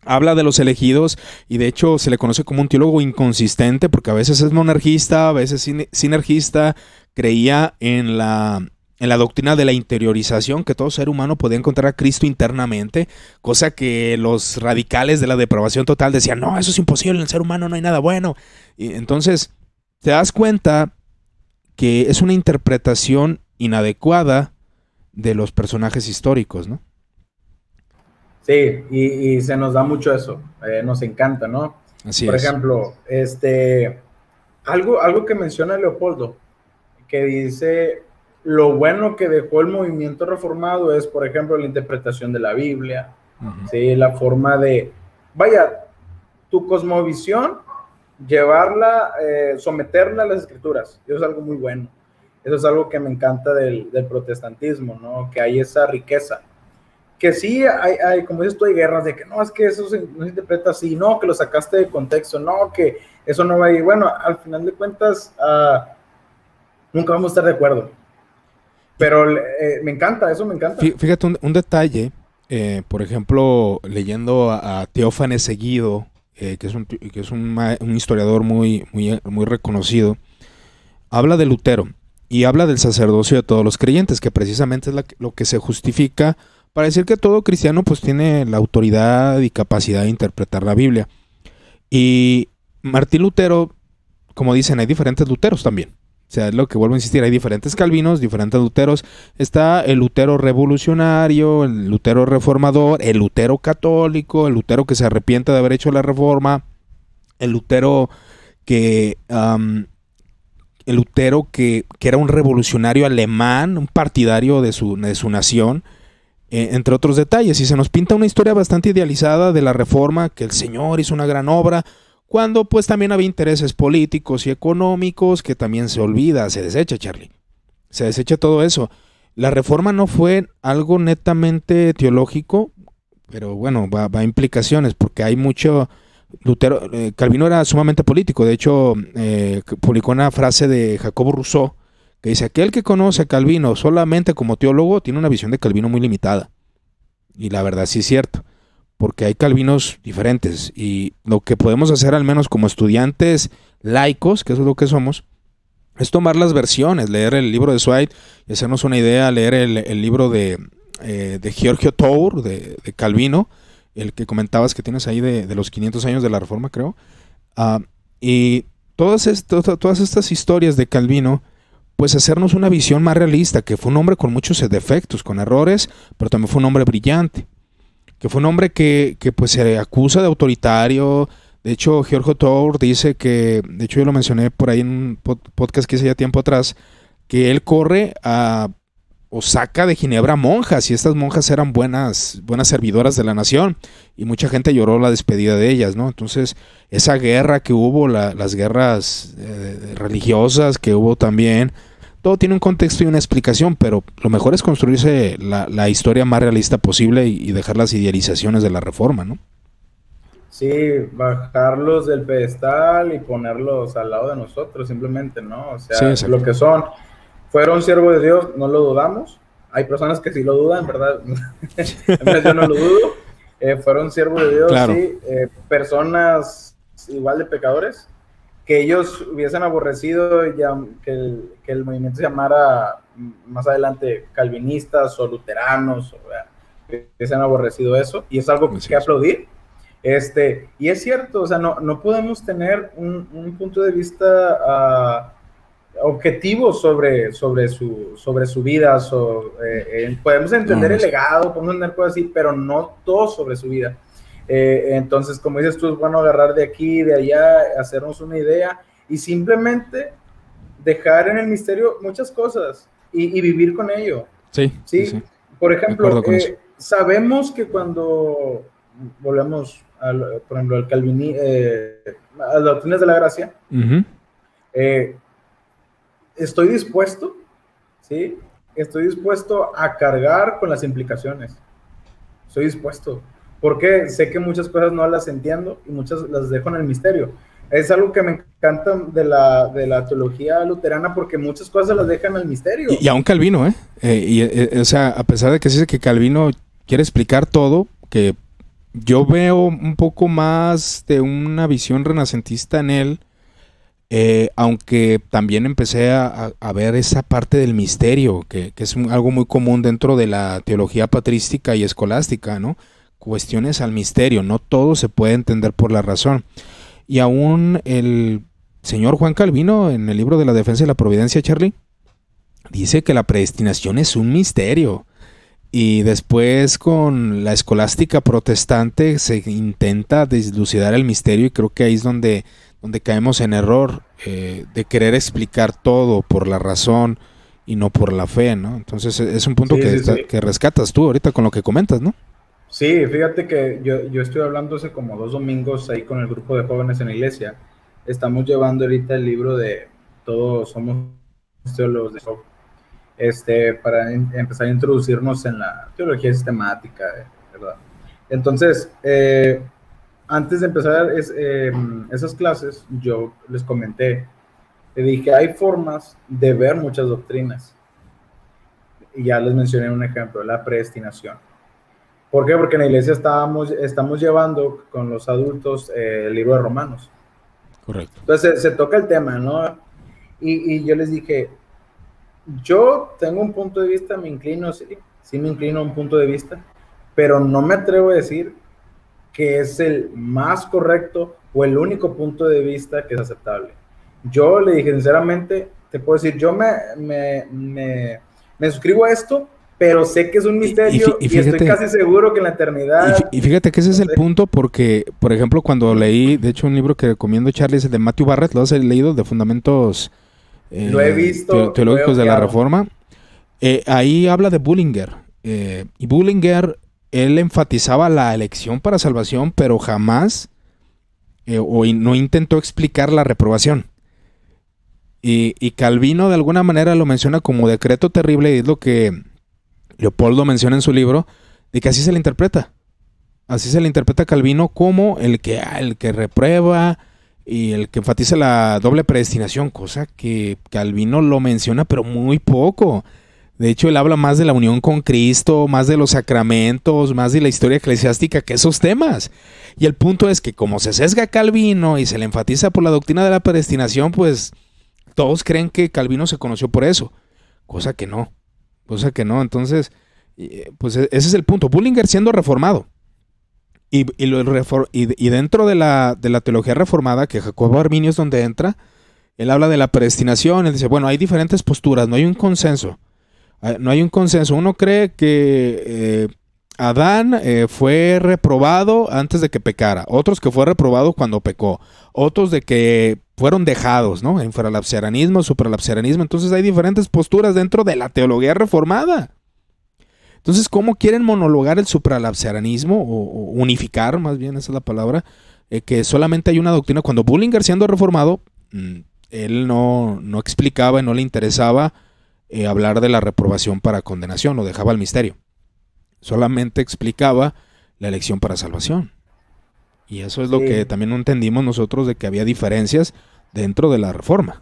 A: Habla de los elegidos y de hecho se le conoce como un teólogo inconsistente porque a veces es monarquista, a veces sinergista, creía en la, en la doctrina de la interiorización, que todo ser humano podía encontrar a Cristo internamente, cosa que los radicales de la depravación total decían, no, eso es imposible, en el ser humano no hay nada bueno. Y entonces, te das cuenta que es una interpretación inadecuada de los personajes históricos, ¿no?
B: Sí, y, se nos da mucho eso, eh, nos encanta, ¿no? Así Por ejemplo, este, algo, algo que menciona Leopoldo, que dice, lo bueno que dejó el movimiento reformado es, por ejemplo, la interpretación de la Biblia, ¿sí? la forma de, vaya, tu cosmovisión, llevarla, eh, someterla a las escrituras. Eso es algo muy bueno. Eso es algo que me encanta del, protestantismo, ¿no? Que hay esa riqueza. Que sí, hay, hay, como dices tú, hay guerras de que no, es que eso no se interpreta así, no, que lo sacaste de contexto, no, que eso no va a ir. Bueno, al final de cuentas, uh, nunca vamos a estar de acuerdo. Pero eh, me encanta, eso me encanta.
A: Fíjate un, detalle, eh, por ejemplo, leyendo a, Teófanes Seguido, eh, que es, un, que es un, historiador muy, muy, muy reconocido, habla de Lutero y habla del sacerdocio de todos los creyentes, que precisamente es lo que se justifica para decir que todo cristiano pues tiene la autoridad y capacidad de interpretar la Biblia. Y Martín Lutero, como dicen, hay diferentes Luteros también. O sea, es lo que vuelvo a insistir, hay diferentes calvinos, diferentes luteros. Está el lutero revolucionario, el lutero reformador, el lutero católico, el lutero que se arrepiente de haber hecho la reforma, el lutero que... el lutero que, era un revolucionario alemán, un partidario de su, de su nación, eh, entre otros detalles. Y se nos pinta una historia bastante idealizada de la reforma, que el Señor hizo una gran obra, cuando pues también había intereses políticos y económicos que también se olvida, se desecha, Charlie. Se desecha todo eso. La reforma no fue algo netamente teológico, pero bueno, va, a implicaciones, porque hay mucho... Eh, Calvino era sumamente político, de hecho eh, publicó una frase de Jacobo Rousseau que dice, aquel que conoce a Calvino solamente como teólogo tiene una visión de Calvino muy limitada. Y la verdad sí es cierto porque hay calvinos diferentes y lo que podemos hacer al menos como estudiantes laicos, que eso es lo que somos, es tomar las versiones, leer el libro de Swite y hacernos una idea, leer el, libro de, eh, de Giorgio Tour, de, Calvino, el que comentabas que tienes ahí de, los 500 años de la Reforma, creo. Ah, y todas, todas estas historias de Calvino, pues hacernos una visión más realista, que fue un hombre con muchos defectos, con errores, pero también fue un hombre brillante que fue un hombre que, que pues se acusa de autoritario. De hecho, Giorgio Tour dice que, de hecho yo lo mencioné por ahí en un podcast que hice ya tiempo atrás, que él corre a o saca de Ginebra monjas y estas monjas eran buenas, buenas servidoras de la nación y mucha gente lloró la despedida de ellas, ¿no? Entonces, esa guerra que hubo, las guerras eh, religiosas que hubo también, todo tiene un contexto y una explicación, pero lo mejor es construirse la, historia más realista posible y, dejar las idealizaciones de la reforma, ¿no?
B: Sí, bajarlos del pedestal y ponerlos al lado de nosotros, simplemente, ¿no? O sea, lo que son. Fueron siervos de Dios, no lo dudamos. Hay personas que sí lo dudan, ¿verdad? Yo no lo dudo. Eh, fueron siervos de Dios, sí. Eh, personas igual de pecadores, que ellos hubiesen aborrecido ya, que, el, que, el, movimiento se llamara más adelante calvinistas o luteranos, o, hubiesen aborrecido eso, y es algo que, que aplaudir. Este, y es cierto, o sea, no, no podemos tener un, un punto de vista uh, objetivo sobre, sobre, su, sobre su vida. Eh, eh, podemos entender el legado, podemos entender cosas así, pero no todo sobre su vida. Eh, entonces, como dices tú, es bueno agarrar de aquí, de allá, hacernos una idea y simplemente dejar en el misterio muchas cosas y, vivir con ello.
A: Sí. Sí.
B: Por ejemplo, eh, sabemos que cuando volvemos, al, por ejemplo, al Calvini, eh, a las doctrinas de la gracia, estoy dispuesto, ¿sí? Estoy dispuesto a cargar con las implicaciones. Estoy dispuesto Porque sé que muchas cosas no las entiendo y muchas las dejo en el misterio. Es algo que me encanta de la, de la teología luterana porque muchas cosas las dejan el misterio.
A: Y, aún Calvino, ¿eh? eh y, eh, o sea, a pesar de que se dice que Calvino quiere explicar todo, que yo veo un poco más de una visión renacentista en él, eh, aunque también empecé a, ver esa parte del misterio, que, es algo muy común dentro de la teología patrística y escolástica, ¿no? Cuestiones al misterio, no todo se puede entender por la razón. Y aún el señor Juan Calvino, en el libro de la defensa de la providencia, Charlie, dice que la predestinación es un misterio. Y después con la escolástica protestante se intenta deslucidar el misterio y creo que ahí es donde, donde caemos en error eh, de querer explicar todo por la razón y no por la fe, ¿no? Entonces es un punto que, que rescatas tú ahorita con lo que comentas, ¿no?
B: Sí, fíjate que yo, yo estoy hablando hace como dos domingos ahí con el grupo de jóvenes en la iglesia. Estamos llevando ahorita el libro de Todos somos teólogos de este, para empezar a introducirnos en la teología sistemática, ¿verdad? Entonces, eh, antes de empezar eh, esas clases, yo les comenté, le dije, hay formas de ver muchas doctrinas. Y ya les mencioné un ejemplo, la predestinación. ¿Por qué? Porque en la iglesia estábamos, estamos llevando con los adultos eh, el libro de Romanos.
A: Correcto.
B: Entonces se, toca el tema, ¿no? Y, y, yo les dije, yo tengo un punto de vista, me inclino, sí, sí me inclino a un punto de vista, pero no me atrevo a decir que es el más correcto o el único punto de vista que es aceptable. Yo le dije sinceramente, te puedo decir, yo me, me, me, me suscribo a esto, pero sé que es un misterio y, estoy casi seguro que en la eternidad...
A: Y, fíjate que ese es el punto porque, por ejemplo, cuando leí, de hecho, un libro que recomiendo Charlie es el de Matthew Barrett, lo has leído, de Fundamentos
B: eh, lo he visto,
A: teológicos de la Reforma. Eh, ahí habla de Bullinger. Eh, y Bullinger, él enfatizaba la elección para salvación, pero jamás o no intentó explicar la reprobación. Y, y, Calvino de alguna manera lo menciona como decreto terrible y es lo que Leopoldo menciona en su libro, de que así se le interpreta. Así se le interpreta Calvino como el que, el que reprueba, y el que enfatiza la doble predestinación, cosa que Calvino lo menciona pero muy poco. De hecho, él habla más de la unión con Cristo, más de los sacramentos, más de la historia eclesiástica que esos temas. Y el punto es que como se sesga Calvino y se le enfatiza por la doctrina de la predestinación, pues todos creen que Calvino se conoció por eso, cosa que no, cosa que no. Entonces, eh, pues e-, ese es el punto. Bullinger siendo reformado, y, y, dentro de la, de la, teología reformada, que Jacobo Arminio es donde entra, él habla de la predestinación, él dice, bueno, hay diferentes posturas, no hay un consenso. Ah, no hay un consenso. Uno cree que eh, Adán eh, fue reprobado antes de que pecara, otros que fue reprobado cuando pecó, otros de que fueron dejados, ¿no? Infralapsarianismo, supralapsarianismo. Entonces hay diferentes posturas dentro de la teología reformada. Entonces, ¿cómo quieren monologar el supralapsarianismo o, unificar, más bien esa es la palabra, eh, que solamente hay una doctrina? Cuando Bullinger siendo reformado, mm, él no, explicaba y no le interesaba eh, hablar de la reprobación para condenación, lo dejaba al misterio. Solamente explicaba la elección para salvación. Y eso es lo que también entendimos nosotros de que había diferencias dentro de la reforma.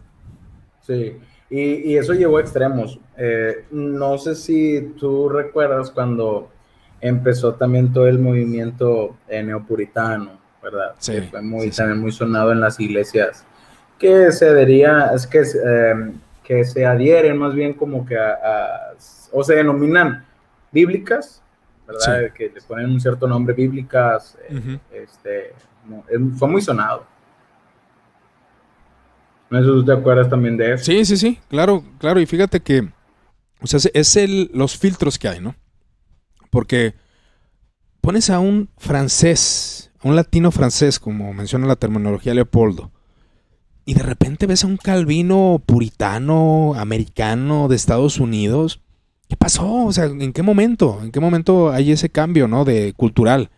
B: Sí, y, eso llevó a extremos. Eh, no sé si tú recuerdas cuando empezó también todo el movimiento eh, neopuritano, ¿verdad? Sí, que fue muy, también muy sonado en las iglesias, que se adhería, es que, em, que se adhieren más bien como que a, o se denominan bíblicas, ¿verdad? Que le ponen un cierto nombre bíblicas, eh, este, fue muy sonado. No sé si tú te acuerdas también de eso.
A: Sí, sí, sí, claro, claro. Y fíjate que, o sea, es el, los filtros que hay, ¿no? Porque pones a un francés, a un latino francés, como menciona la terminología Leopoldo, y de repente ves a un calvino puritano, americano de Estados Unidos. ¿Qué pasó? O sea, ¿en qué momento? ¿En qué momento hay ese cambio, ¿no? De cultural.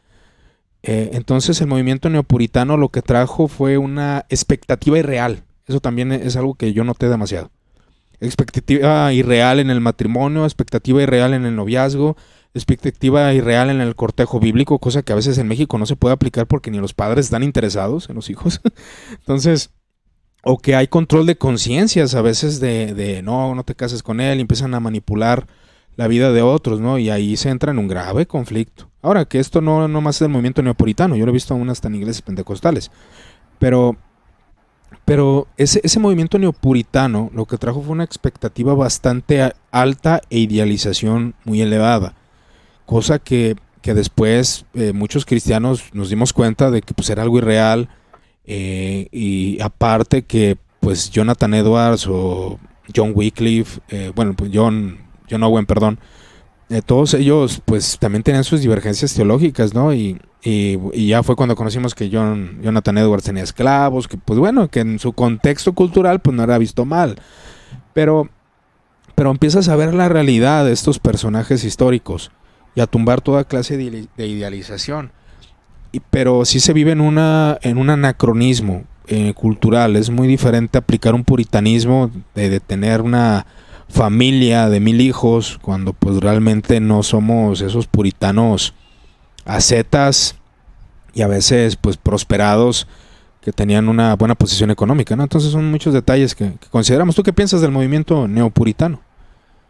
A: Eh, entonces el movimiento neopuritano lo que trajo fue una expectativa irreal eso también es algo que yo noté demasiado. Expectativa irreal en el matrimonio, expectativa irreal en el noviazgo, expectativa irreal en el cortejo bíblico, cosa que a veces en México no se puede aplicar porque ni los padres están interesados en los hijos. Entonces, o que hay control de conciencias a veces de, de, no, no te cases con él, y empiezan a manipular la vida de otros, ¿no? Y ahí se entra en un grave conflicto. Ahora, que esto no, más es del movimiento neopuritano, yo lo he visto aún hasta en iglesias pentecostales, pero, pero ese, ese movimiento neopuritano lo que trajo fue una expectativa bastante alta e idealización muy elevada, cosa que, que después eh, muchos cristianos nos dimos cuenta de que pues era algo irreal, eh, y aparte que pues Jonathan Edwards o John Wycliffe, eh, bueno, pues John, John Owen, perdón, eh, todos ellos pues también tenían sus divergencias teológicas, ¿no? Y, y, ya fue cuando conocimos que John, Jonathan Edwards tenía esclavos, que pues bueno, que en su contexto cultural pues no era visto mal. Pero, pero empiezas a ver la realidad de estos personajes históricos y a tumbar toda clase de idealización pero sí se vive en, una, en un anacronismo eh, cultural. Es muy diferente aplicar un puritanismo de, tener una familia de mil hijos cuando pues realmente no somos esos puritanos ascetas y a veces pues prosperados que tenían una buena posición económica, ¿no? Entonces son muchos detalles que, consideramos. ¿Tú qué piensas del movimiento neopuritano?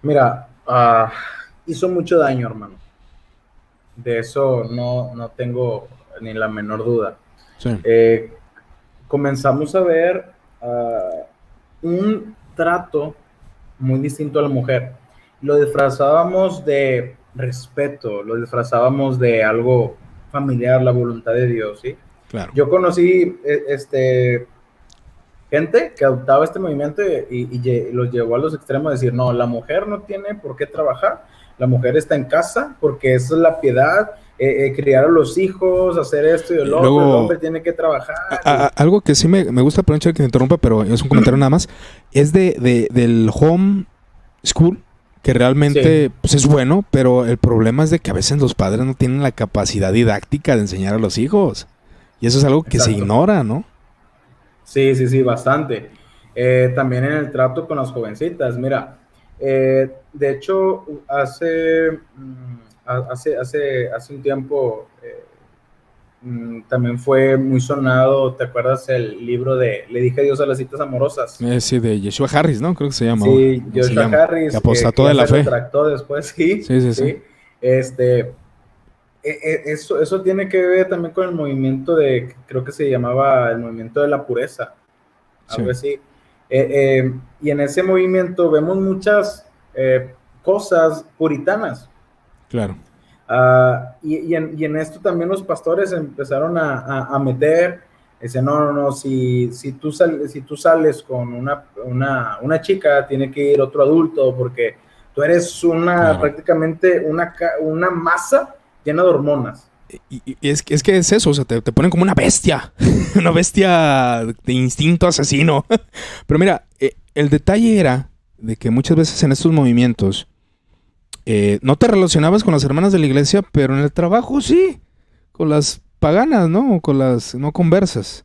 B: Mira, ah, hizo mucho daño, hermano. De eso no, no tengo ni la menor duda. Eh, comenzamos a ver ah, un trato muy distinto a la mujer. Lo disfrazábamos de respeto, lo disfrazábamos de algo familiar, la voluntad de Dios, ¿sí? Claro. Yo conocí e, este, gente que adoptaba este movimiento y, y, los llevó a los extremos de decir, no, la mujer no tiene por qué trabajar, la mujer está en casa porque esa es la piedad eh, eh, criar a los hijos, hacer esto y el otro, el hombre tiene que trabajar.
A: algo que sí me, gusta, perdón que te interrumpa, pero es un comentario nada más, es de, del home school, que realmente pues, es bueno, pero el problema es de que a veces los padres no tienen la capacidad didáctica de enseñar a los hijos. Y eso es algo que se ignora, ¿no?
B: Sí, sí, sí, bastante. Eh, también en el trato con las jovencitas, mira, de hecho, hace... Mm, hace, hace, hace un tiempo eh, mm, también fue muy sonado, ¿te acuerdas el libro de Le dije adiós a las citas amorosas?
A: Eh, sí, de Yeshua Harris, ¿no? Creo que se llama.
B: Sí, Yeshua Harris.
A: Que apostató de la fe.
B: después, sí. Sí, sí, sí. Este, e, e, eso, eso tiene que ver también con el movimiento de, creo que se llamaba el movimiento de la pureza, algo así. Eh, y en ese movimiento vemos muchas cosas puritanas.
A: Claro.
B: Ah, y, en, esto también los pastores empezaron a, meter, dice, no, no, no, si, si, tú, si tú sales con una, una, chica, tiene que ir otro adulto porque tú eres una prácticamente una, una masa llena de hormonas.
A: Y, es, es, que es eso, o sea, te, te ponen como una bestia, una bestia de instinto asesino. Pero mira, eh, el detalle era de que muchas veces en estos movimientos, eh, no te relacionabas con las hermanas de la iglesia, pero en el trabajo sí, con las paganas, ¿no? Con las no conversas.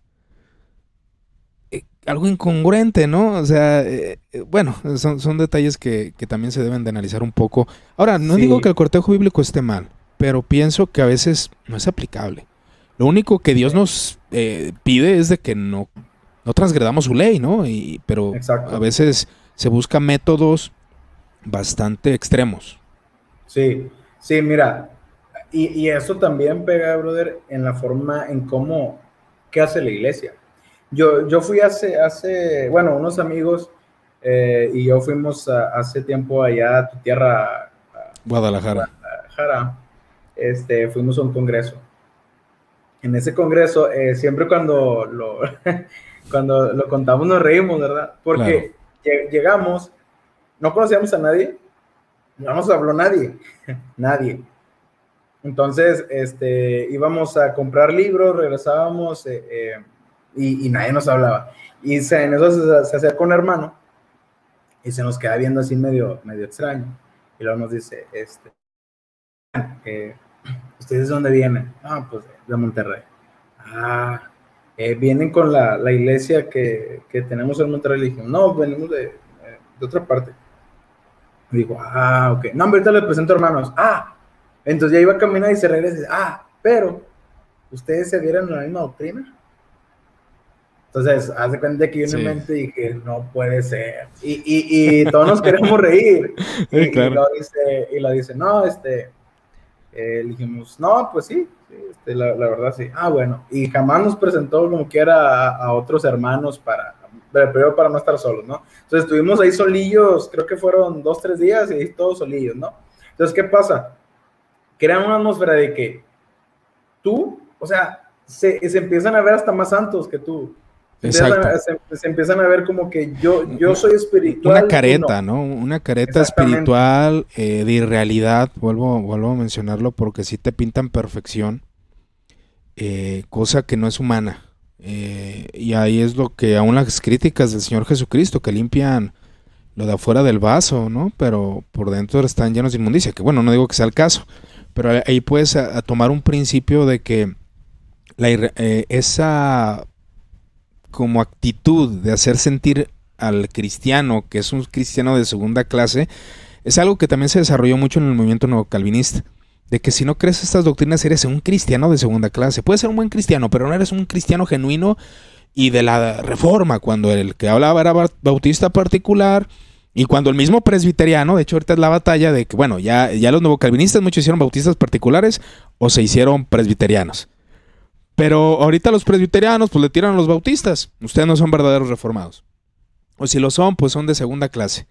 A: Eh, algo incongruente, ¿no? O sea, eh, bueno, son, detalles que, también se deben de analizar un poco. Ahora, no digo que el cortejo bíblico esté mal, pero pienso que a veces no es aplicable. Lo único que Dios nos pide es de que no, no transgredamos su ley, ¿no? Y, pero a veces se buscan métodos bastante extremos.
B: Sí, sí, mira, y, eso también pega, brother, en la forma en cómo, qué hace la iglesia. Yo, yo fui hace, hace, bueno, unos amigos eh, y yo fuimos hace tiempo allá a tu tierra.
A: Guadalajara.
B: Guadalajara. Este, fuimos a un congreso. En ese congreso, eh, siempre cuando lo, cuando lo contamos nos reímos, ¿verdad? Porque llegamos, no conocíamos a nadie, no nos habló nadie, nadie. Entonces, este, íbamos a comprar libros, regresábamos eh, eh, y, nadie nos hablaba. Y se, en eso se, se, acerca un hermano y se nos queda viendo así medio, medio extraño. Y luego nos dice, este, eh, ¿ustedes de dónde vienen? Ah, pues de Monterrey. Ah, vienen con la, la iglesia que, que, tenemos en Monterrey. no, venimos de, de otra parte digo, ah, ok. No, ahorita le presento hermanos. Ah, Entonces ya iba a caminar y se regresa ah, pero ustedes se dieron la misma doctrina. Entonces, hace cuenta que yo en mi mente dije, no puede ser. Y, y, y todos nos queremos reír. y, lo dice, y lo dice, no, este, eh, dijimos, no, pues sí, este, la, la, verdad sí. Ah, bueno, y jamás nos presentó como que era a, otros hermanos para, pero para no estar solos, ¿no? Entonces estuvimos ahí solillos, creo que fueron dos, tres días y todos solillos, ¿no? Entonces, ¿qué pasa? Crean una atmósfera de que tú, o sea, se, se empiezan a ver hasta más santos que tú. Se, empiezan a ver como que yo, yo soy espiritual.
A: Una careta, no. Una careta espiritual eh, de irrealidad, vuelvo, vuelvo a mencionarlo porque si te pintan perfección, eh, cosa que no es humana. Eh, y ahí es lo que aún las críticas del Señor Jesucristo, que limpian lo de afuera del vaso, ¿no? Pero por dentro están llenos de inmundicia, que bueno, no digo que sea el caso, pero ahí puedes tomar un principio de que la, esa como actitud de hacer sentir al cristiano, que es un cristiano de segunda clase, es algo que también se desarrolló mucho en el movimiento nuevo calvinista. De que si no crees estas doctrinas eres un cristiano de segunda clase. Puedes ser un buen cristiano, pero no eres un cristiano genuino y de la reforma, cuando el que hablaba era bautista particular y cuando el mismo presbiteriano, de hecho ahorita es la batalla de que, bueno, ya, ya los nuevo calvinistas muchos hicieron bautistas particulares o se hicieron presbiterianos. Pero ahorita los presbiterianos pues le tiran a los bautistas. Ustedes no son verdaderos reformados. O si lo son, pues son de segunda clase.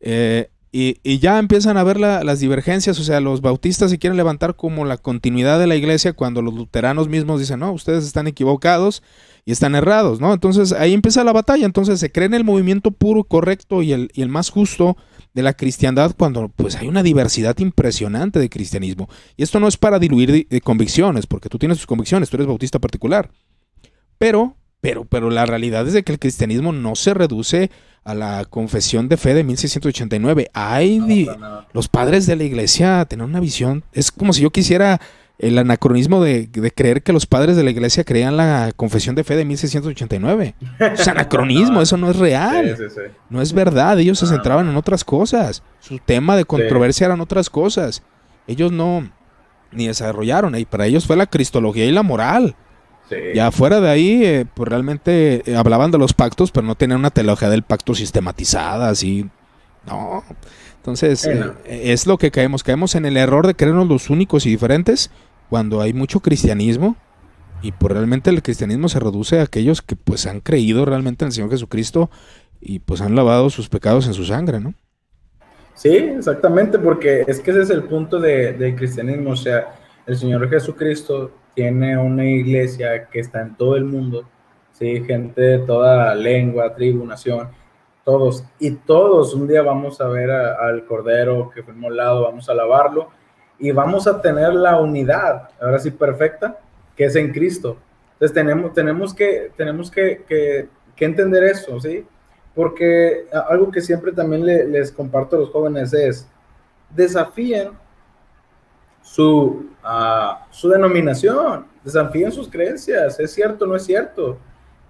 A: Eh, y, ya empiezan a ver las divergencias, o sea, los bautistas se quieren levantar como la continuidad de la iglesia cuando los luteranos mismos dicen, no, ustedes están equivocados y están errados, ¿no? Entonces ahí empieza la batalla, entonces se cree en el movimiento puro, correcto y el, y el más justo de la cristiandad cuando pues hay una diversidad impresionante de cristianismo. Y esto no es para diluir de, convicciones, porque tú tienes tus convicciones, tú eres bautista particular. Pero, pero, pero la realidad es de que el cristianismo no se reduce a la confesión de fe de 1689. Hay los padres de la iglesia tienen una visión, es como si yo quisiera el anacronismo de, creer que los padres de la iglesia creían la confesión de fe de 1689. Es anacronismo, eso no es real. No es verdad, ellos se centraban en otras cosas. Su tema de controversia eran otras cosas. Ellos no ni desarrollaron, y para ellos fue la cristología y la moral. Ya fuera de ahí, eh, pues realmente eh, hablaban de los pactos, pero no tenían una teología del pacto sistematizada, así. No. Entonces, eh, es lo que caemos. Caemos en el error de creernos los únicos y diferentes cuando hay mucho cristianismo y pues realmente el cristianismo se reduce a aquellos que pues han creído realmente en el Señor Jesucristo y pues han lavado sus pecados en su sangre, ¿no?
B: Sí, exactamente, porque es que ese es el punto de, del cristianismo, o sea, el Señor Jesucristo tiene una iglesia que está en todo el mundo, sí, gente de toda lengua, tribu, nación, todos, y todos un día vamos a ver al Cordero que fue molado, vamos a alabarlo, y vamos a tener la unidad, ahora sí perfecta, que es en Cristo. Entonces tenemos, tenemos, que, tenemos que, que, entender eso, ¿sí? Porque algo que siempre también les comparto a los jóvenes es, desafíen su, uh, su denominación, desafíen sus creencias, es cierto, no es cierto.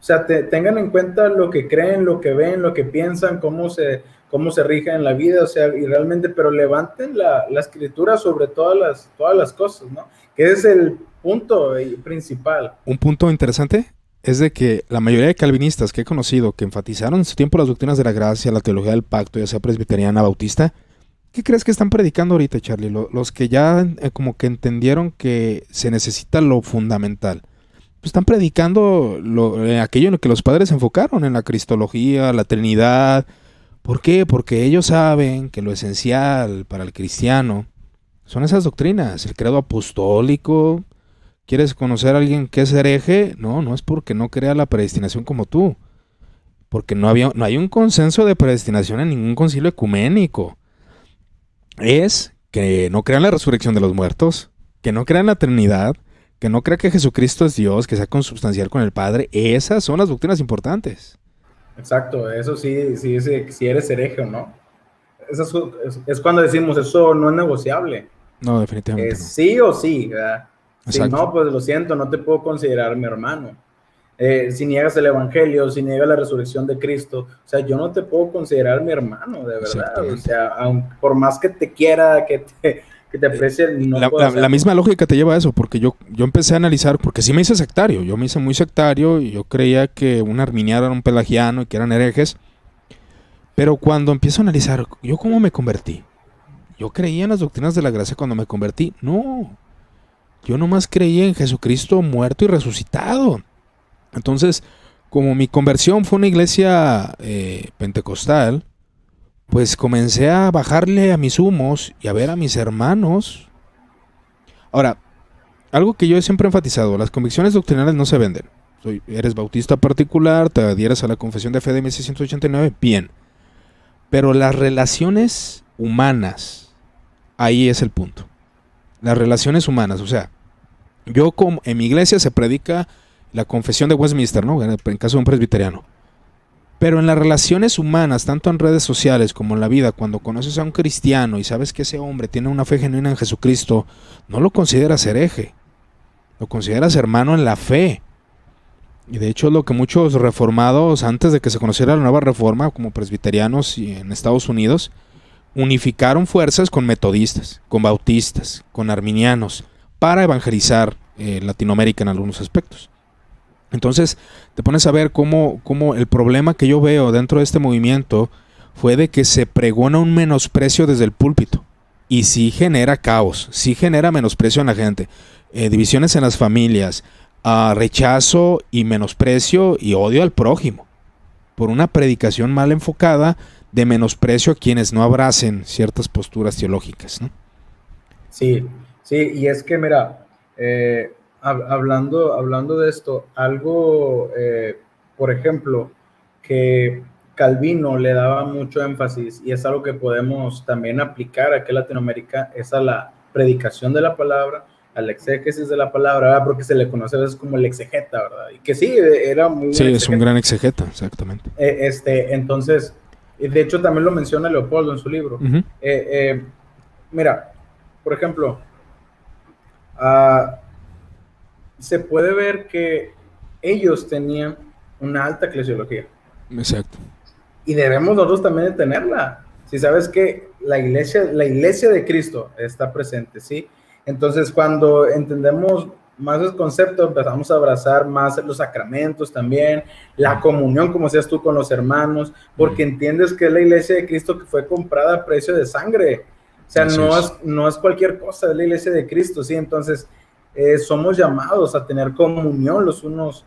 B: O sea, tengan en cuenta lo que creen, lo que ven, lo que piensan, cómo se, cómo se rige en la vida, o sea, y realmente, pero levanten la, la escritura sobre todas las, todas las cosas, ¿no? Que es el punto principal.
A: Un punto interesante es de que la mayoría de calvinistas que he conocido que enfatizaron en su tiempo las doctrinas de la gracia, la teología del pacto, ya sea presbiteriana, bautista, ¿qué crees que están predicando ahorita, Charlie? Los que ya eh, como que entendieron que se necesita lo fundamental. Pues están predicando lo, eh, aquello en lo que los padres enfocaron, en la cristología, la trinidad, ¿Por qué? Porque ellos saben que lo esencial para el cristiano son esas doctrinas, el credo apostólico. ¿Quieres conocer a alguien que es hereje? No, no es porque no crea la predestinación como tú. Porque no, había, no hay un consenso de predestinación en ningún concilio ecuménico. Es que no crean la resurrección de los muertos, que no crean la Trinidad, que no crea que Jesucristo es Dios, que sea consubstancial con el Padre. Esas son las doctrinas importantes.
B: Exacto, eso sí, sí, si eres hereje o no. Eso es, cuando decimos, eso no es negociable.
A: No, definitivamente.
B: Sí o sí, ¿verdad? Si no, pues lo siento, no te puedo considerar mi hermano. Eh, si niegas el Evangelio, si niegas la resurrección de Cristo, o sea, yo no te puedo considerar mi hermano, de verdad. O sea, por más que te quiera, que te, que te aprecia
A: no la, misma lógica te lleva a eso, porque yo, yo empecé a analizar, porque sí me hice sectario, yo me hice muy sectario y yo creía que un arminiano era un pelagiano y que eran herejes. Pero cuando empiezo a analizar, ¿yo cómo me convertí? ¿Yo creía en las doctrinas de la gracia cuando me convertí? No. Yo nomás creía en Jesucristo muerto y resucitado. Entonces, como mi conversión fue una iglesia eh, pentecostal, pues comencé a bajarle a mis humos y a ver a mis hermanos. Ahora, algo que yo he siempre enfatizado, las convicciones doctrinales no se venden. Soy, eres bautista particular, te adhieres a la confesión de fe de 1689, bien. Pero las relaciones humanas, ahí es el punto. Las relaciones humanas, o sea, yo como en mi iglesia se predica la confesión de Westminster, ¿no? En caso de un presbiteriano. Pero en las relaciones humanas, tanto en redes sociales como en la vida, cuando conoces a un cristiano y sabes que ese hombre tiene una fe genuina en Jesucristo, no lo consideras hereje, lo consideras hermano en la fe. Y de hecho es lo que muchos reformados, antes de que se conociera la nueva reforma, como presbiterianos en Estados Unidos, unificaron fuerzas con metodistas, con bautistas, con arminianos, para evangelizar eh, Latinoamérica en algunos aspectos. Entonces te pones a ver cómo, cómo, el problema que yo veo dentro de este movimiento fue de que se pregona un menosprecio desde el púlpito. Y sí genera caos, sí genera menosprecio en la gente, eh, divisiones en las familias, uh, rechazo y menosprecio y odio al prójimo por una predicación mal enfocada de menosprecio a quienes no abracen ciertas posturas teológicas. ¿no?
B: Sí, sí, y es que mira, eh, hablando, hablando de esto, algo, eh, por ejemplo, que Calvino le daba mucho énfasis y es algo que podemos también aplicar aquí en Latinoamérica, es a la predicación de la palabra, al exégesis de la palabra, ¿verdad? porque se le conoce a veces como el exegeta, ¿verdad? Y que sí, era muy...
A: Sí, es un gran exegeta, exactamente.
B: Eh, este, entonces, de hecho también lo menciona Leopoldo en su libro. Eh, mira, por ejemplo, a se puede ver que ellos tenían una alta eclesiología.
A: Exacto.
B: Y debemos nosotros también de tenerla. Si sabes que la iglesia, la iglesia de Cristo está presente, ¿sí? Entonces, cuando entendemos más el concepto, empezamos a abrazar más los sacramentos también, la comunión, como seas tú con los hermanos, porque entiendes que es la iglesia de Cristo que fue comprada a precio de sangre. O sea, no es, no es cualquier cosa, es la iglesia de Cristo, ¿sí? Entonces, eh, somos llamados a tener comunión los unos,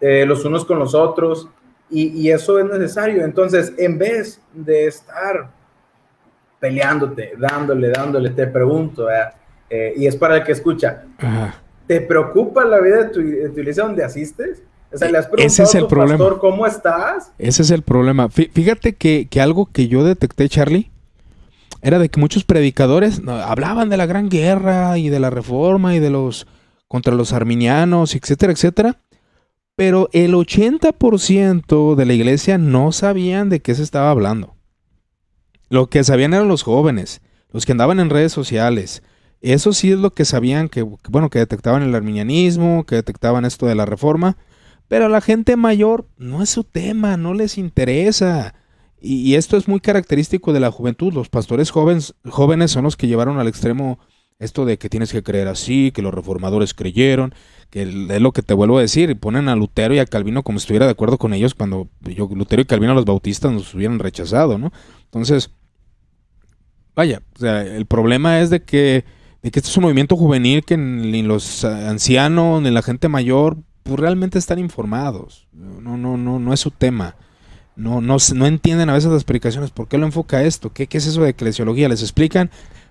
B: eh, los unos con los otros y, eso es necesario. Entonces, en vez de estar peleándote, dándole, dándole, te pregunto, eh, y es para el que escucha, ¿te preocupa la vida de tu, iglesia donde asistes? O sea, ¿le has preguntado
A: Ese es el problema.
B: pastor cómo estás?
A: Ese es el problema. Fíjate que, que algo que yo detecté, Charlie, era de que muchos predicadores hablaban de la gran guerra y de la reforma y de los contra los arminianos, etcétera, etcétera. Pero el 80% de la iglesia no sabían de qué se estaba hablando. Lo que sabían eran los jóvenes, los que andaban en redes sociales. Eso sí es lo que sabían que, bueno, que detectaban el arminianismo, que detectaban esto de la reforma. Pero la gente mayor no es su tema, no les interesa. Y, esto es muy característico de la juventud. Los pastores jóvenes, jóvenes son los que llevaron al extremo esto de que tienes que creer así, que los reformadores creyeron, que es lo que te vuelvo a decir, y ponen a Lutero y a Calvino como si estuviera de acuerdo con ellos cuando yo, Lutero y Calvino los bautistas nos hubieran rechazado, ¿no? Entonces, vaya, o sea, el problema es de que, de que este es un movimiento juvenil que ni los ancianos ni la gente mayor pues realmente están informados. No, no, no, no es su tema no, no, no entienden a veces las explicaciones. ¿Por qué lo enfoca esto? ¿Qué, ¿Qué es eso de eclesiología? Les explican,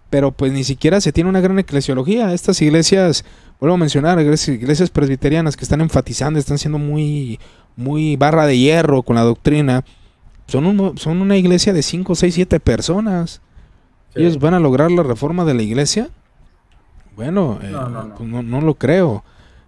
A: pero pues ni siquiera se tiene una gran eclesiología. Estas iglesias, vuelvo a mencionar, iglesias, presbiterianas que están enfatizando, están siendo muy, muy barra de hierro con la doctrina, son, son una iglesia de 5, 6, 7 personas. ¿Ellos van a lograr la reforma de la iglesia? Bueno, eh, pues no, no lo creo.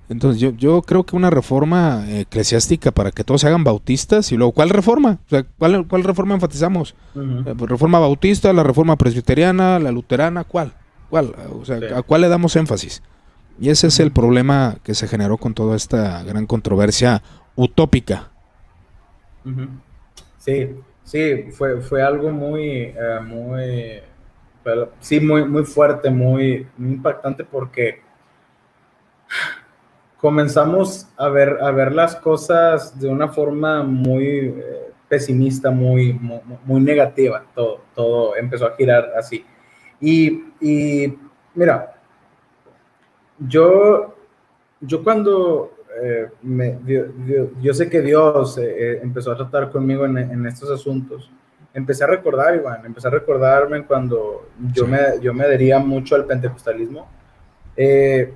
A: Entonces yo, yo creo que una reforma eclesiástica para que todos se hagan bautistas y luego, ¿cuál reforma? O sea, ¿cuál, cuál reforma enfatizamos? Eh, pues, ¿Reforma bautista, la reforma presbiteriana, la luterana? ¿Cuál? ¿Cuál? O sea, ¿a cuál le damos énfasis? Y ese es el problema que se generó con toda esta gran controversia utópica.
B: Sí, sí, fue, fue algo muy, eh, muy sí, muy, muy fuerte, muy, impactante porque comenzamos a ver, a ver las cosas de una forma muy eh, pesimista, muy, muy, negativa. Todo, todo empezó a girar así. Y, y mira, yo, yo cuando eh, me, yo sé que Dios eh, empezó a tratar conmigo en, en estos asuntos, empecé a recordar, Iván, empecé a recordarme cuando yo, me, yo me adhería mucho al pentecostalismo. Eh,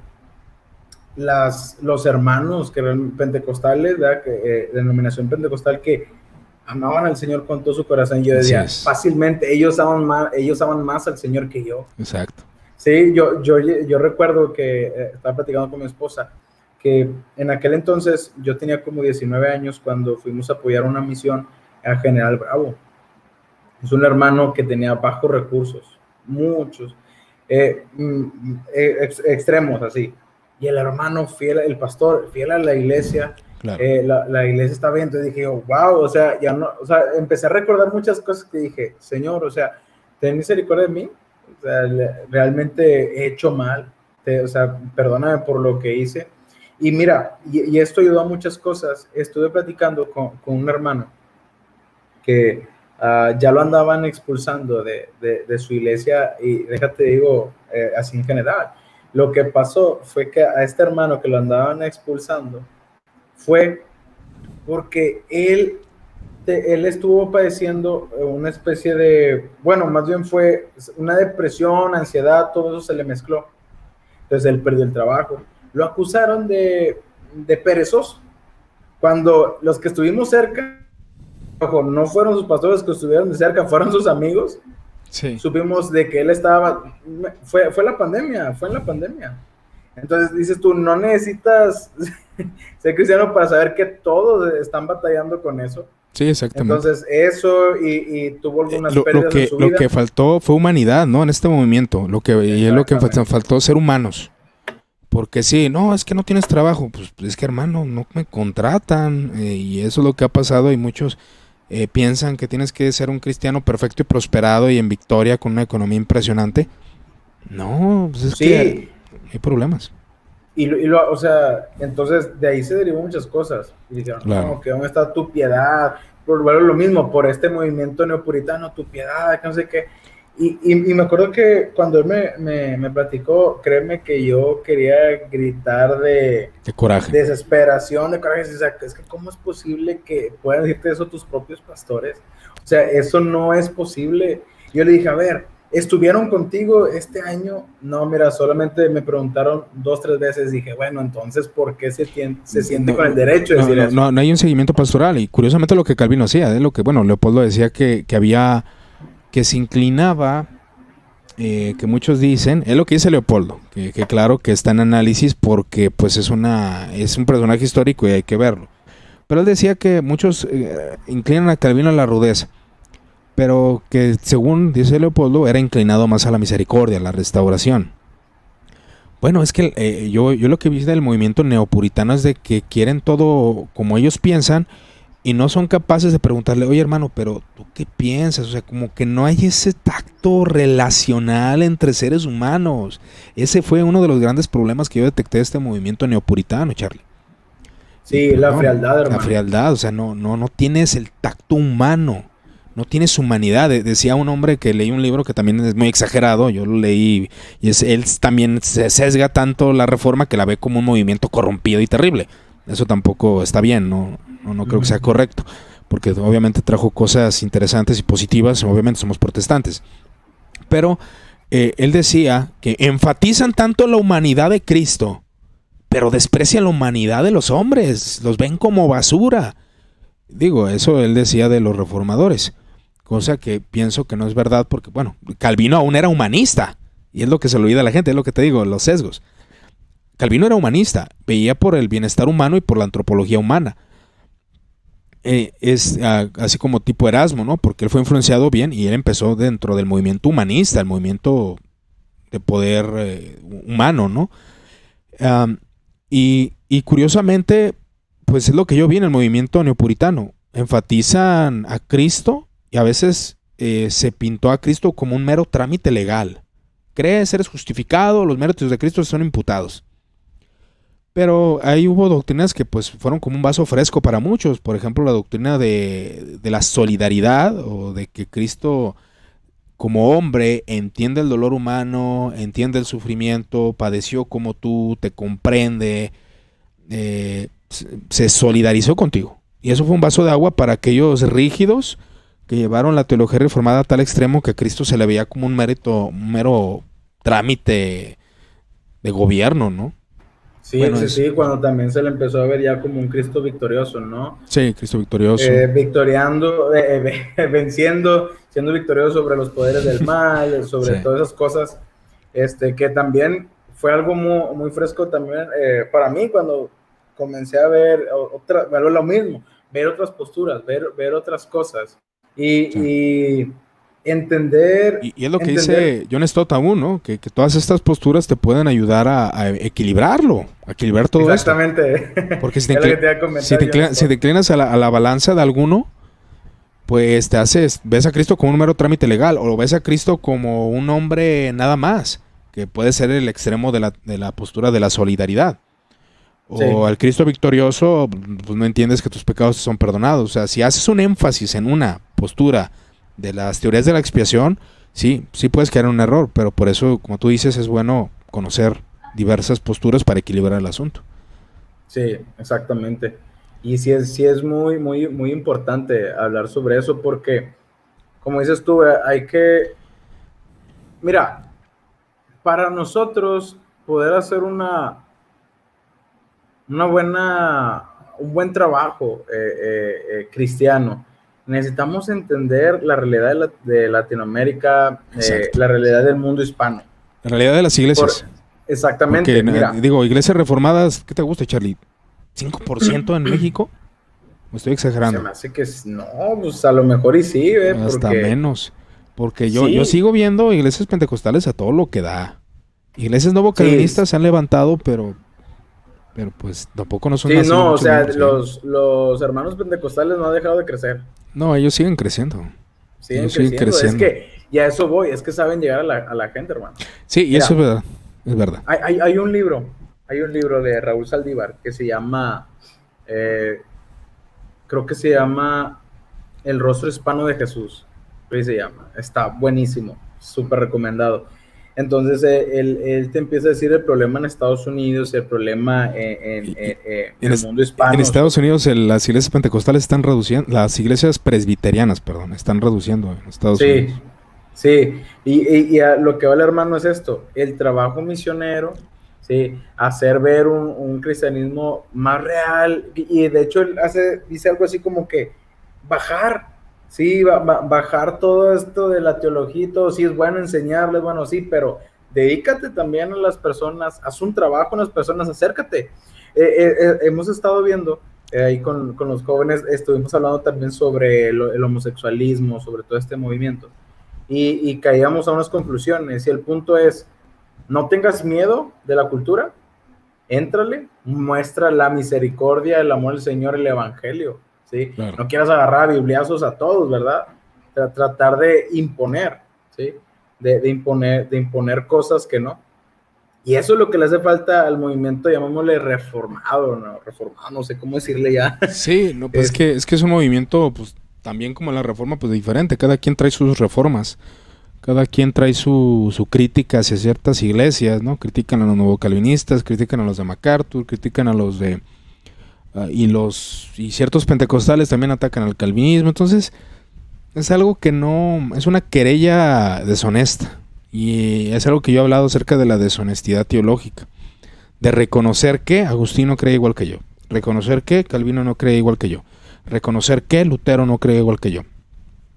B: las, los hermanos que eran pentecostales, Que, eh, denominación pentecostal, que amaban al Señor con todo su corazón. Yo decía, fácilmente, ellos aman, más, ellos aman más al Señor que yo.
A: Exacto.
B: Sí, yo, yo, yo recuerdo que eh, estaba platicando con mi esposa, que en aquel entonces yo tenía como 19 años cuando fuimos a apoyar una misión a General Bravo es un hermano que tenía bajos recursos, muchos, eh, mm, eh, extremos así. Y el hermano fiel, el pastor fiel a la iglesia, eh, la, iglesia está bien. Entonces dije, wow, o sea, ya no, o sea, empecé a recordar muchas cosas que dije, Señor, o sea, ten misericordia de mí, o sea, realmente he hecho mal, o sea, perdóname por lo que hice. Y mira, y, esto ayudó a muchas cosas. Estuve platicando con, con un hermano que Ah, ya lo andaban expulsando de, de, su iglesia y déjate digo, eh, así en general. Lo que pasó fue que a este hermano que lo andaban expulsando fue porque él, él estuvo padeciendo una especie de, bueno, más bien fue una depresión, ansiedad, todo eso se le mezcló. Entonces él perdió el trabajo. Lo acusaron de, de perezoso. Cuando los que estuvimos cerca no fueron sus pastores que estuvieron de cerca, fueron sus amigos. Sí. Supimos de que él estaba, fue, fue la pandemia, fue en la pandemia. Entonces dices tú, no necesitas ser cristiano para saber que todos están batallando con eso.
A: Sí, exactamente.
B: Entonces eso y, tuvo algunas
A: lo, pérdidas que, Lo que faltó fue humanidad, ¿no? En este movimiento, lo que y es lo que faltó ser humanos. Porque sí, no, es que no tienes trabajo, pues es que hermano, no me contratan eh, y eso es lo que ha pasado y muchos eh, piensan que tienes que ser un cristiano perfecto y prosperado y en victoria con una economía impresionante. No, pues es que hay problemas.
B: Y, lo, o sea, entonces de ahí se derivó muchas cosas. Y dijeron, no, que dónde está tu piedad. Por lo mismo, por este movimiento neopuritano, tu piedad, que no sé qué. Y, y, me acuerdo que cuando él me, me, me, platicó, créeme que yo quería gritar de,
A: de coraje.
B: desesperación, de coraje. O sea, es que ¿cómo es posible que puedan decirte eso tus propios pastores? O sea, eso no es posible. Yo le dije, a ver, ¿estuvieron contigo este año? No, mira, solamente me preguntaron dos, tres veces. Dije, bueno, entonces, ¿por qué se, se siente con el derecho de
A: no,
B: decir
A: no, No, hay un seguimiento pastoral. Y curiosamente lo que Calvino hacía, de lo que, bueno, Leopoldo decía que, que había que se inclinaba, eh, que muchos dicen, es lo que dice Leopoldo, que, claro que está en análisis porque pues es, una, es un personaje histórico y hay que verlo. Pero él decía que muchos eh, inclinan a Calvino a la rudeza, pero que según dice Leopoldo era inclinado más a la misericordia, a la restauración. Bueno, es que eh, yo, yo lo que vi del movimiento neopuritano es de que quieren todo como ellos piensan y no son capaces de preguntarle, oye hermano, pero tú qué piensas? O sea, como que no hay ese tacto relacional entre seres humanos. Ese fue uno de los grandes problemas que yo detecté de este movimiento neopuritano, Charlie.
B: Sí, la frialdad, hermano.
A: La frialdad, o sea, no, no, no tienes el tacto humano, no tienes humanidad. Decía un hombre que leí un libro que también es muy exagerado, yo lo leí, y es, él también se sesga tanto la reforma que la ve como un movimiento corrompido y terrible. Eso tampoco está bien, ¿no? no, no creo que sea correcto, porque obviamente trajo cosas interesantes y positivas, obviamente somos protestantes. Pero eh, él decía que enfatizan tanto la humanidad de Cristo, pero desprecian la humanidad de los hombres, los ven como basura. Digo, eso él decía de los reformadores, cosa que pienso que no es verdad porque, bueno, Calvino aún era humanista, y es lo que se le olvida a la gente, es lo que te digo, los sesgos. Calvino era humanista, veía por el bienestar humano y por la antropología humana. Eh, es ah, así como tipo Erasmo, ¿no? Porque él fue influenciado bien y él empezó dentro del movimiento humanista, el movimiento de poder eh, humano, ¿no? y, curiosamente, pues es lo que yo vi en el movimiento neopuritano. Enfatizan a Cristo y a veces eh, se pintó a Cristo como un mero trámite legal. Crees, eres justificado, los méritos de Cristo son imputados. Pero ahí hubo doctrinas que pues fueron como un vaso fresco para muchos. Por ejemplo, la doctrina de, de la solidaridad o de que Cristo como hombre entiende el dolor humano, entiende el sufrimiento, padeció como tú, te comprende, eh, se solidarizó contigo. Y eso fue un vaso de agua para aquellos rígidos que llevaron la teología reformada a tal extremo que a Cristo se le veía como un mérito, un mero trámite de gobierno, ¿no?
B: Sí, sí, sí, cuando también se le empezó a ver ya como un Cristo victorioso, ¿no?
A: Sí, Cristo victorioso.
B: Eh, victoriando, eh, venciendo, siendo victorioso sobre los poderes del mal, sobre todas esas cosas, este, que también fue algo muy, muy fresco también eh, para mí cuando comencé a ver otra, ver lo mismo, ver otras posturas, ver, ver otras cosas. Y, entender.
A: Y, es lo que dice John Stott aún, ¿no? Que, todas estas posturas te pueden ayudar a, equilibrarlo, a equilibrar todo
B: Exactamente.
A: Porque si te, inclinas, a, la, balanza de alguno, pues te haces, ves a Cristo como un mero trámite legal, o ves a Cristo como un hombre nada más, que puede ser el extremo de la, de la postura de la solidaridad. O al Cristo victorioso, pues no entiendes que tus pecados son perdonados. O sea, si haces un énfasis en una postura de las teorías de la expiación, sí, sí puedes caer en un error, pero por eso, como tú dices, es bueno conocer diversas posturas para equilibrar el asunto.
B: Sí, exactamente. Y sí es, sí es muy, muy, muy importante hablar sobre eso porque, como dices tú, hay que, mira, para nosotros poder hacer una, una buena, un buen trabajo eh, eh, eh, cristiano, necesitamos entender la realidad de, Latinoamérica, la realidad del mundo hispano.
A: La realidad de las iglesias.
B: exactamente.
A: digo, iglesias reformadas, ¿qué te gusta, Charlie? ¿5% en México? ¿Me estoy exagerando?
B: Se me hace que no, pues a lo mejor y sí,
A: Hasta menos. Porque yo, yo sigo viendo iglesias pentecostales a todo lo que da. Iglesias no vocalistas se han levantado, pero pero pues tampoco no son
B: Sí, no, o sea, los, los hermanos pentecostales no han dejado de crecer.
A: No, ellos siguen creciendo.
B: Siguen, creciendo. Es que, y a eso voy, es que saben llegar a la, a la gente, hermano.
A: Sí, y eso es verdad. Es verdad.
B: Hay, hay, hay, un libro, hay un libro de Raúl Saldívar que se llama, eh, creo que se llama El rostro hispano de Jesús. Así se llama. Está buenísimo, súper recomendado. Entonces eh, él, te empieza a decir el problema en Estados Unidos, el problema en, el mundo hispano.
A: En Estados Unidos las iglesias pentecostales están reduciendo, las iglesias presbiterianas, perdón, están reduciendo en Estados Unidos.
B: Sí, y, y, lo que vale hermano es esto, el trabajo misionero, sí, hacer ver un, cristianismo más real, y de hecho él hace, dice algo así como que bajar sí, bajar todo esto de la teología y todo, sí es bueno enseñarles, bueno, sí, pero dedícate también a las personas, haz un trabajo con las personas, acércate. Eh, eh, eh, hemos estado viendo ahí con, los jóvenes, estuvimos hablando también sobre el, homosexualismo, sobre todo este movimiento, y, y caíamos a unas conclusiones, y el punto es, no tengas miedo de la cultura, éntrale, muestra la misericordia, el amor del Señor, el Evangelio no quieras agarrar bibliazos a todos, ¿verdad? Tratar de imponer, ¿sí? De, imponer, de imponer cosas que no. Y eso es lo que le hace falta al movimiento, llamémosle reformado, ¿no? Reformado, no sé cómo decirle ya.
A: Sí, no, pues es, que, es que es un movimiento, pues también como la reforma, pues diferente. Cada quien trae sus reformas. Cada quien trae su, su crítica hacia ciertas iglesias, ¿no? Critican a los nuevo calvinistas, critican a los de MacArthur, critican a los de y los y ciertos pentecostales también atacan al calvinismo. Entonces, es algo que no es una querella deshonesta y es algo que yo he hablado acerca de la deshonestidad teológica, de reconocer que Agustino cree igual que yo, reconocer que Calvino no cree igual que yo, reconocer que Lutero no cree igual que yo.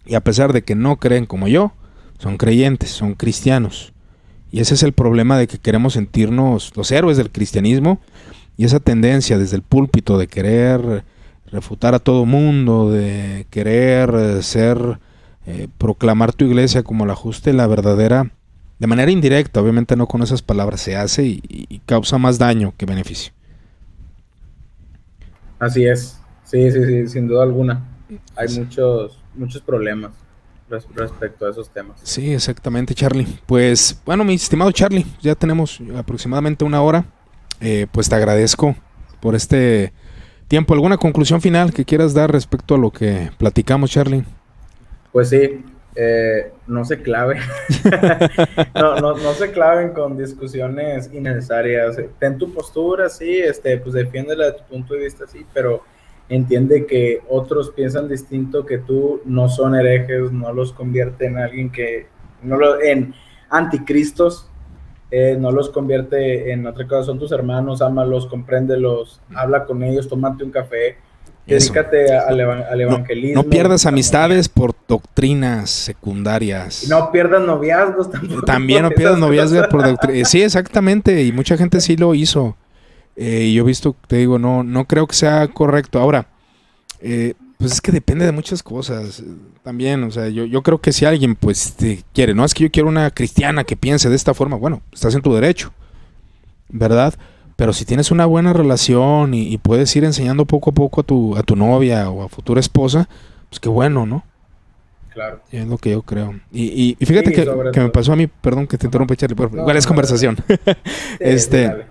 A: Y a pesar de que no creen como yo, son creyentes, son cristianos. Y ese es el problema de que queremos sentirnos los héroes del cristianismo y esa tendencia desde el púlpito de querer refutar a todo mundo, de querer eh, ser, eh, proclamar tu iglesia como la justa y la verdadera, de manera indirecta, obviamente no con esas palabras, se hace y, causa más daño que beneficio.
B: Así es, sí, sí, sí, sin duda alguna. Hay muchos, muchos problemas. respecto a esos temas.
A: Sí, exactamente, Charlie. Pues bueno, mi estimado Charlie, ya tenemos aproximadamente una hora. Eh, pues te agradezco por este tiempo. ¿Alguna conclusión final que quieras dar respecto a lo que platicamos, Charlie?
B: Pues sí, eh, no se clave. no, no, no, se claven con discusiones innecesarias. Ten tu postura, sí, este, pues defiéndela de tu punto de vista, sí, pero entiende que otros piensan distinto que tú, no son herejes, no los convierte en alguien que, no lo, en anticristos, eh, no los convierte en otra cosa, son tus hermanos, ámalos, compréndelos, habla con ellos, tómate un café, dedícate al, evangelismo.
A: No, pierdas amistades por doctrinas secundarias.
B: no pierdas noviazgos tampoco.
A: También no pierdas noviazgos por doctrinas. Sí, exactamente, y mucha gente sí lo hizo. Eh, y yo he visto, te digo, no, no creo que sea correcto. Ahora, eh, pues es que depende de muchas cosas también. O sea, yo, yo creo que si alguien pues te quiere, no es que yo quiero una cristiana que piense de esta forma, bueno, estás en tu derecho, ¿verdad? Pero si tienes una buena relación y, puedes ir enseñando poco a poco a tu, a tu novia o a futura esposa, pues qué bueno, ¿no?
B: Claro.
A: Es lo que yo creo. Y, y, fíjate que, que me pasó a mí, perdón que te interrumpa, Charlie, pero igual es conversación. este,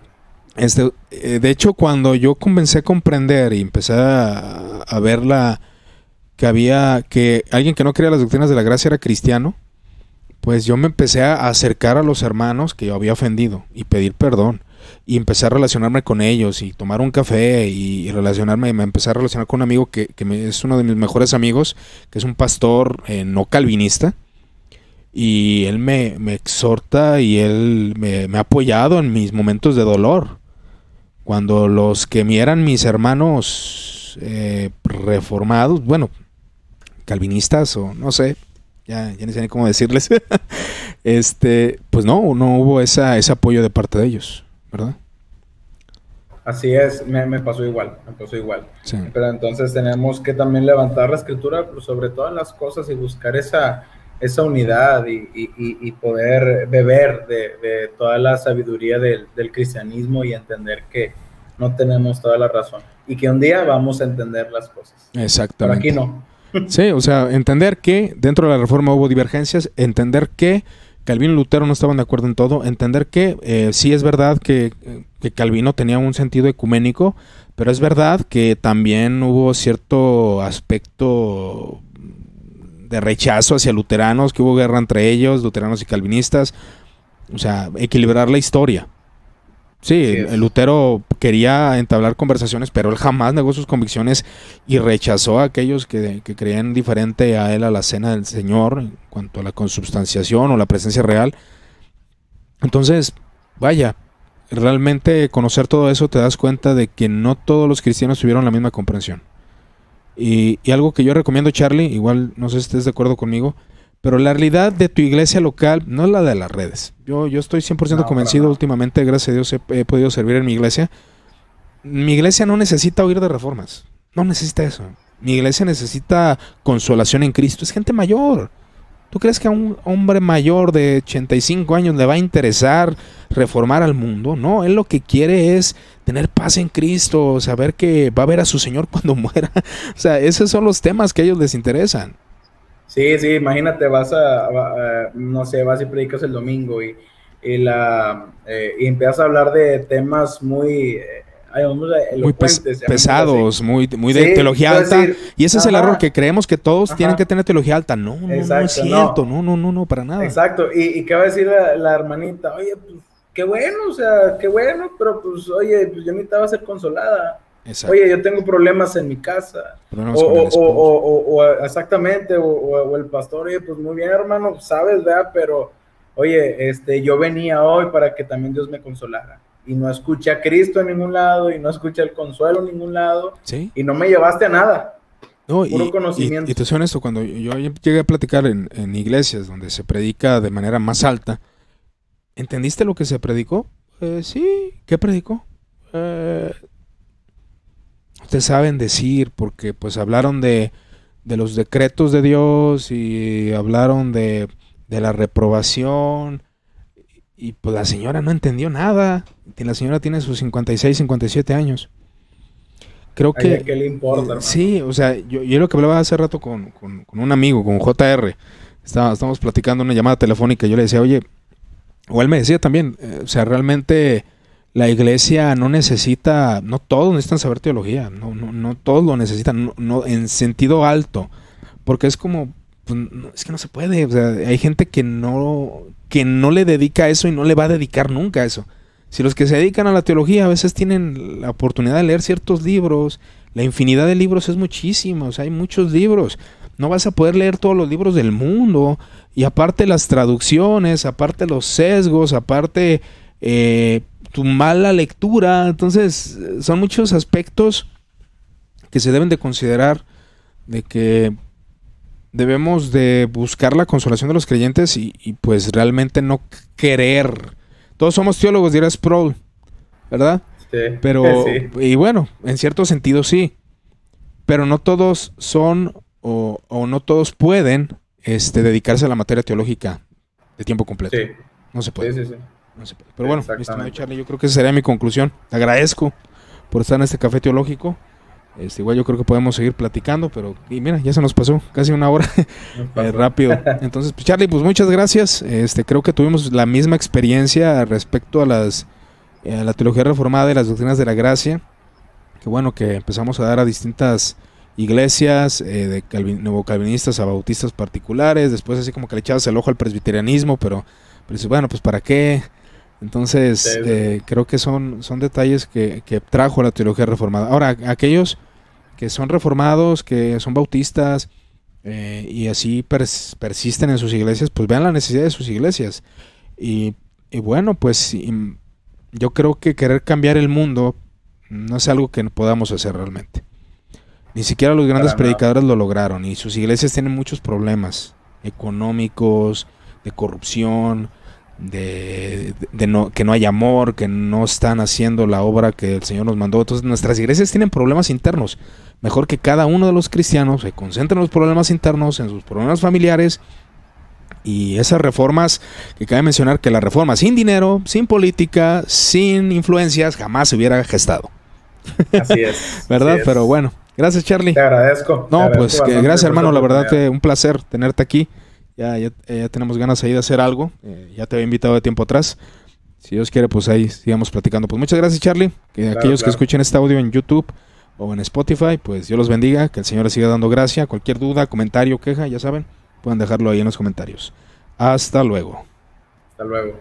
A: este, eh, de hecho, cuando yo comencé a comprender y empecé a, ver la, que había, que alguien que no creía las doctrinas de la gracia era cristiano, pues yo me empecé a acercar a los hermanos que yo había ofendido y pedir perdón. Y empecé a relacionarme con ellos y tomar un café y, relacionarme. Y me empecé a relacionar con un amigo que, es uno de mis mejores amigos, que es un pastor eh, no calvinista. Y él me, me exhorta y él me, ha apoyado en mis momentos de dolor. Cuando los que me eran mis hermanos eh, reformados, bueno, calvinistas o no sé, ya, ya ni sé ni cómo decirles, este, pues no, no hubo esa, ese apoyo de parte de ellos, ¿verdad?
B: Así es, me, me pasó igual, me pasó igual. Pero entonces tenemos que también levantar la escritura sobre todas las cosas y buscar esa, esa unidad y, y, poder beber de, de, toda la sabiduría del, del, cristianismo y entender que no tenemos toda la razón y que un día vamos a entender las cosas.
A: Exactamente.
B: Pero aquí no.
A: Sí, o sea, entender que dentro de la reforma hubo divergencias, entender que Calvino y Lutero no estaban de acuerdo en todo, entender que eh, sí es verdad que, que, Calvino tenía un sentido ecuménico, pero es verdad que también hubo cierto aspecto de rechazo hacia luteranos, que hubo guerra entre ellos, luteranos y calvinistas, o sea, equilibrar la historia. Sí, el Lutero quería entablar conversaciones, pero él jamás negó sus convicciones y rechazó a aquellos que, creían diferente a él a la cena del Señor en cuanto a la consubstanciación o la presencia real. Entonces, vaya, realmente conocer todo eso te das cuenta de que no todos los cristianos tuvieron la misma comprensión. Y, y algo que yo recomiendo, Charlie, igual no sé si estés de acuerdo conmigo, pero la realidad de tu iglesia local no es la de las redes. Yo, yo estoy 100% convencido últimamente, gracias a Dios he, podido servir en mi iglesia. Mi iglesia no necesita oír de reformas. No necesita eso. Mi iglesia necesita consolación en Cristo. Es gente mayor. ¿Tú crees que a un hombre mayor de 85 años le va a interesar reformar al mundo? No, él lo que quiere es tener paz en Cristo, saber que va a ver a su Señor cuando muera. O sea, esos son los temas que a ellos les interesan.
B: Sí, sí, imagínate, vas a, no sé, vas y predicas el domingo y, y la, eh, y empiezas a hablar de temas muy... Eh,
A: muy pesados, muy, muy de teología alta. y ese es el error, que creemos que todos tienen que tener teología alta. No, no, no es cierto, no. no, no, no, para nada.
B: Exacto, y, y qué va a decir la, hermanita, oye, pues qué bueno, o sea, qué bueno, pero pues, oye, pues yo necesitaba ser consolada. Oye, yo tengo problemas en mi casa. O, exactamente, o, el pastor, oye, pues muy bien, hermano, sabes, ¿verdad? Pero, oye, este, yo venía hoy para que también Dios me consolara. Y no escuché a Cristo en ningún lado, y no escuché el consuelo en ningún lado.
A: ¿Sí?
B: Y no me llevaste a nada.
A: No, Puro y, conocimiento. Y, te soy honesto, cuando yo llegué a platicar en, iglesias donde se predica de manera más alta, ¿entendiste lo que se predicó? Eh, sí, ¿qué predicó? Eh, ustedes saben decir, porque pues hablaron de, de los decretos de Dios y hablaron de, de la reprobación y pues la señora no entendió nada. La señora tiene sus 56, 57 años. Creo que...
B: ¿Qué le importa?
A: sí, o sea, yo, yo lo que hablaba hace rato con, con, con, un amigo, con JR, estábamos platicando una llamada telefónica y yo le decía, oye, o él me decía también, eh, o sea, realmente la iglesia no necesita, no todos necesitan saber teología, no, no, no todos lo necesitan, no, en sentido alto, porque es como, pues, es que no se puede, o sea, hay gente que no, que no le dedica a eso y no le va a dedicar nunca a eso. Si los que se dedican a la teología a veces tienen la oportunidad de leer ciertos libros, la infinidad de libros es muchísimo, o sea, hay muchos libros. No vas a poder leer todos los libros del mundo. Y aparte las traducciones, aparte los sesgos, aparte eh, tu mala lectura. Entonces, son muchos aspectos que se deben de considerar de que debemos de buscar la consolación de los creyentes y, pues realmente no querer. Todos somos teólogos, dirá Sproul, ¿verdad? Sí. Pero, y bueno, en cierto sentido sí, pero no todos son o, no todos pueden este, dedicarse a la materia teológica de tiempo completo. Sí. No se puede. Sí, sí, pero bueno, estimado Charlie, yo creo que esa sería mi conclusión. Te agradezco por estar en este café teológico. Este, igual yo creo que podemos seguir platicando, pero y mira, ya se nos pasó casi una hora eh, rápido. Entonces, pues, Charlie, pues muchas gracias. Este, creo que tuvimos la misma experiencia respecto a las a la teología reformada y las doctrinas de la gracia. Que bueno que empezamos a dar a distintas iglesias, eh, de calvin, calvinistas a bautistas particulares. Después así como que le echabas el ojo al presbiterianismo, pero, pero bueno, pues para qué entonces, eh, creo que son, son detalles que, trajo la teología reformada. Ahora, aquellos que son reformados, que son bautistas eh, y así persisten en sus iglesias, pues vean la necesidad de sus iglesias. Y, bueno, pues yo creo que querer cambiar el mundo no es algo que podamos hacer realmente. Ni siquiera los grandes predicadores lo lograron y sus iglesias tienen muchos problemas económicos, de corrupción, de, no, que no hay amor, que no están haciendo la obra que el Señor nos mandó. Entonces nuestras iglesias tienen problemas internos. Mejor que cada uno de los cristianos se concentre en los problemas internos, en sus problemas familiares. Y esas reformas, que cabe mencionar que la reforma sin dinero, sin política, sin influencias, jamás se hubiera gestado.
B: Así es.
A: ¿Verdad? Pero bueno, gracias Charlie.
B: Te agradezco.
A: No, pues gracias hermano, la verdad que un placer tenerte aquí. Ya, ya, tenemos ganas ahí de hacer algo. Eh, ya te había invitado de tiempo atrás. Si Dios quiere, pues ahí sigamos platicando. Pues muchas gracias, Charlie. Que aquellos que escuchen este audio en YouTube o en Spotify, pues Dios los bendiga. Que el Señor les siga dando gracia. Cualquier duda, comentario, queja, ya saben, pueden dejarlo ahí en los comentarios. Hasta luego.
B: Hasta luego.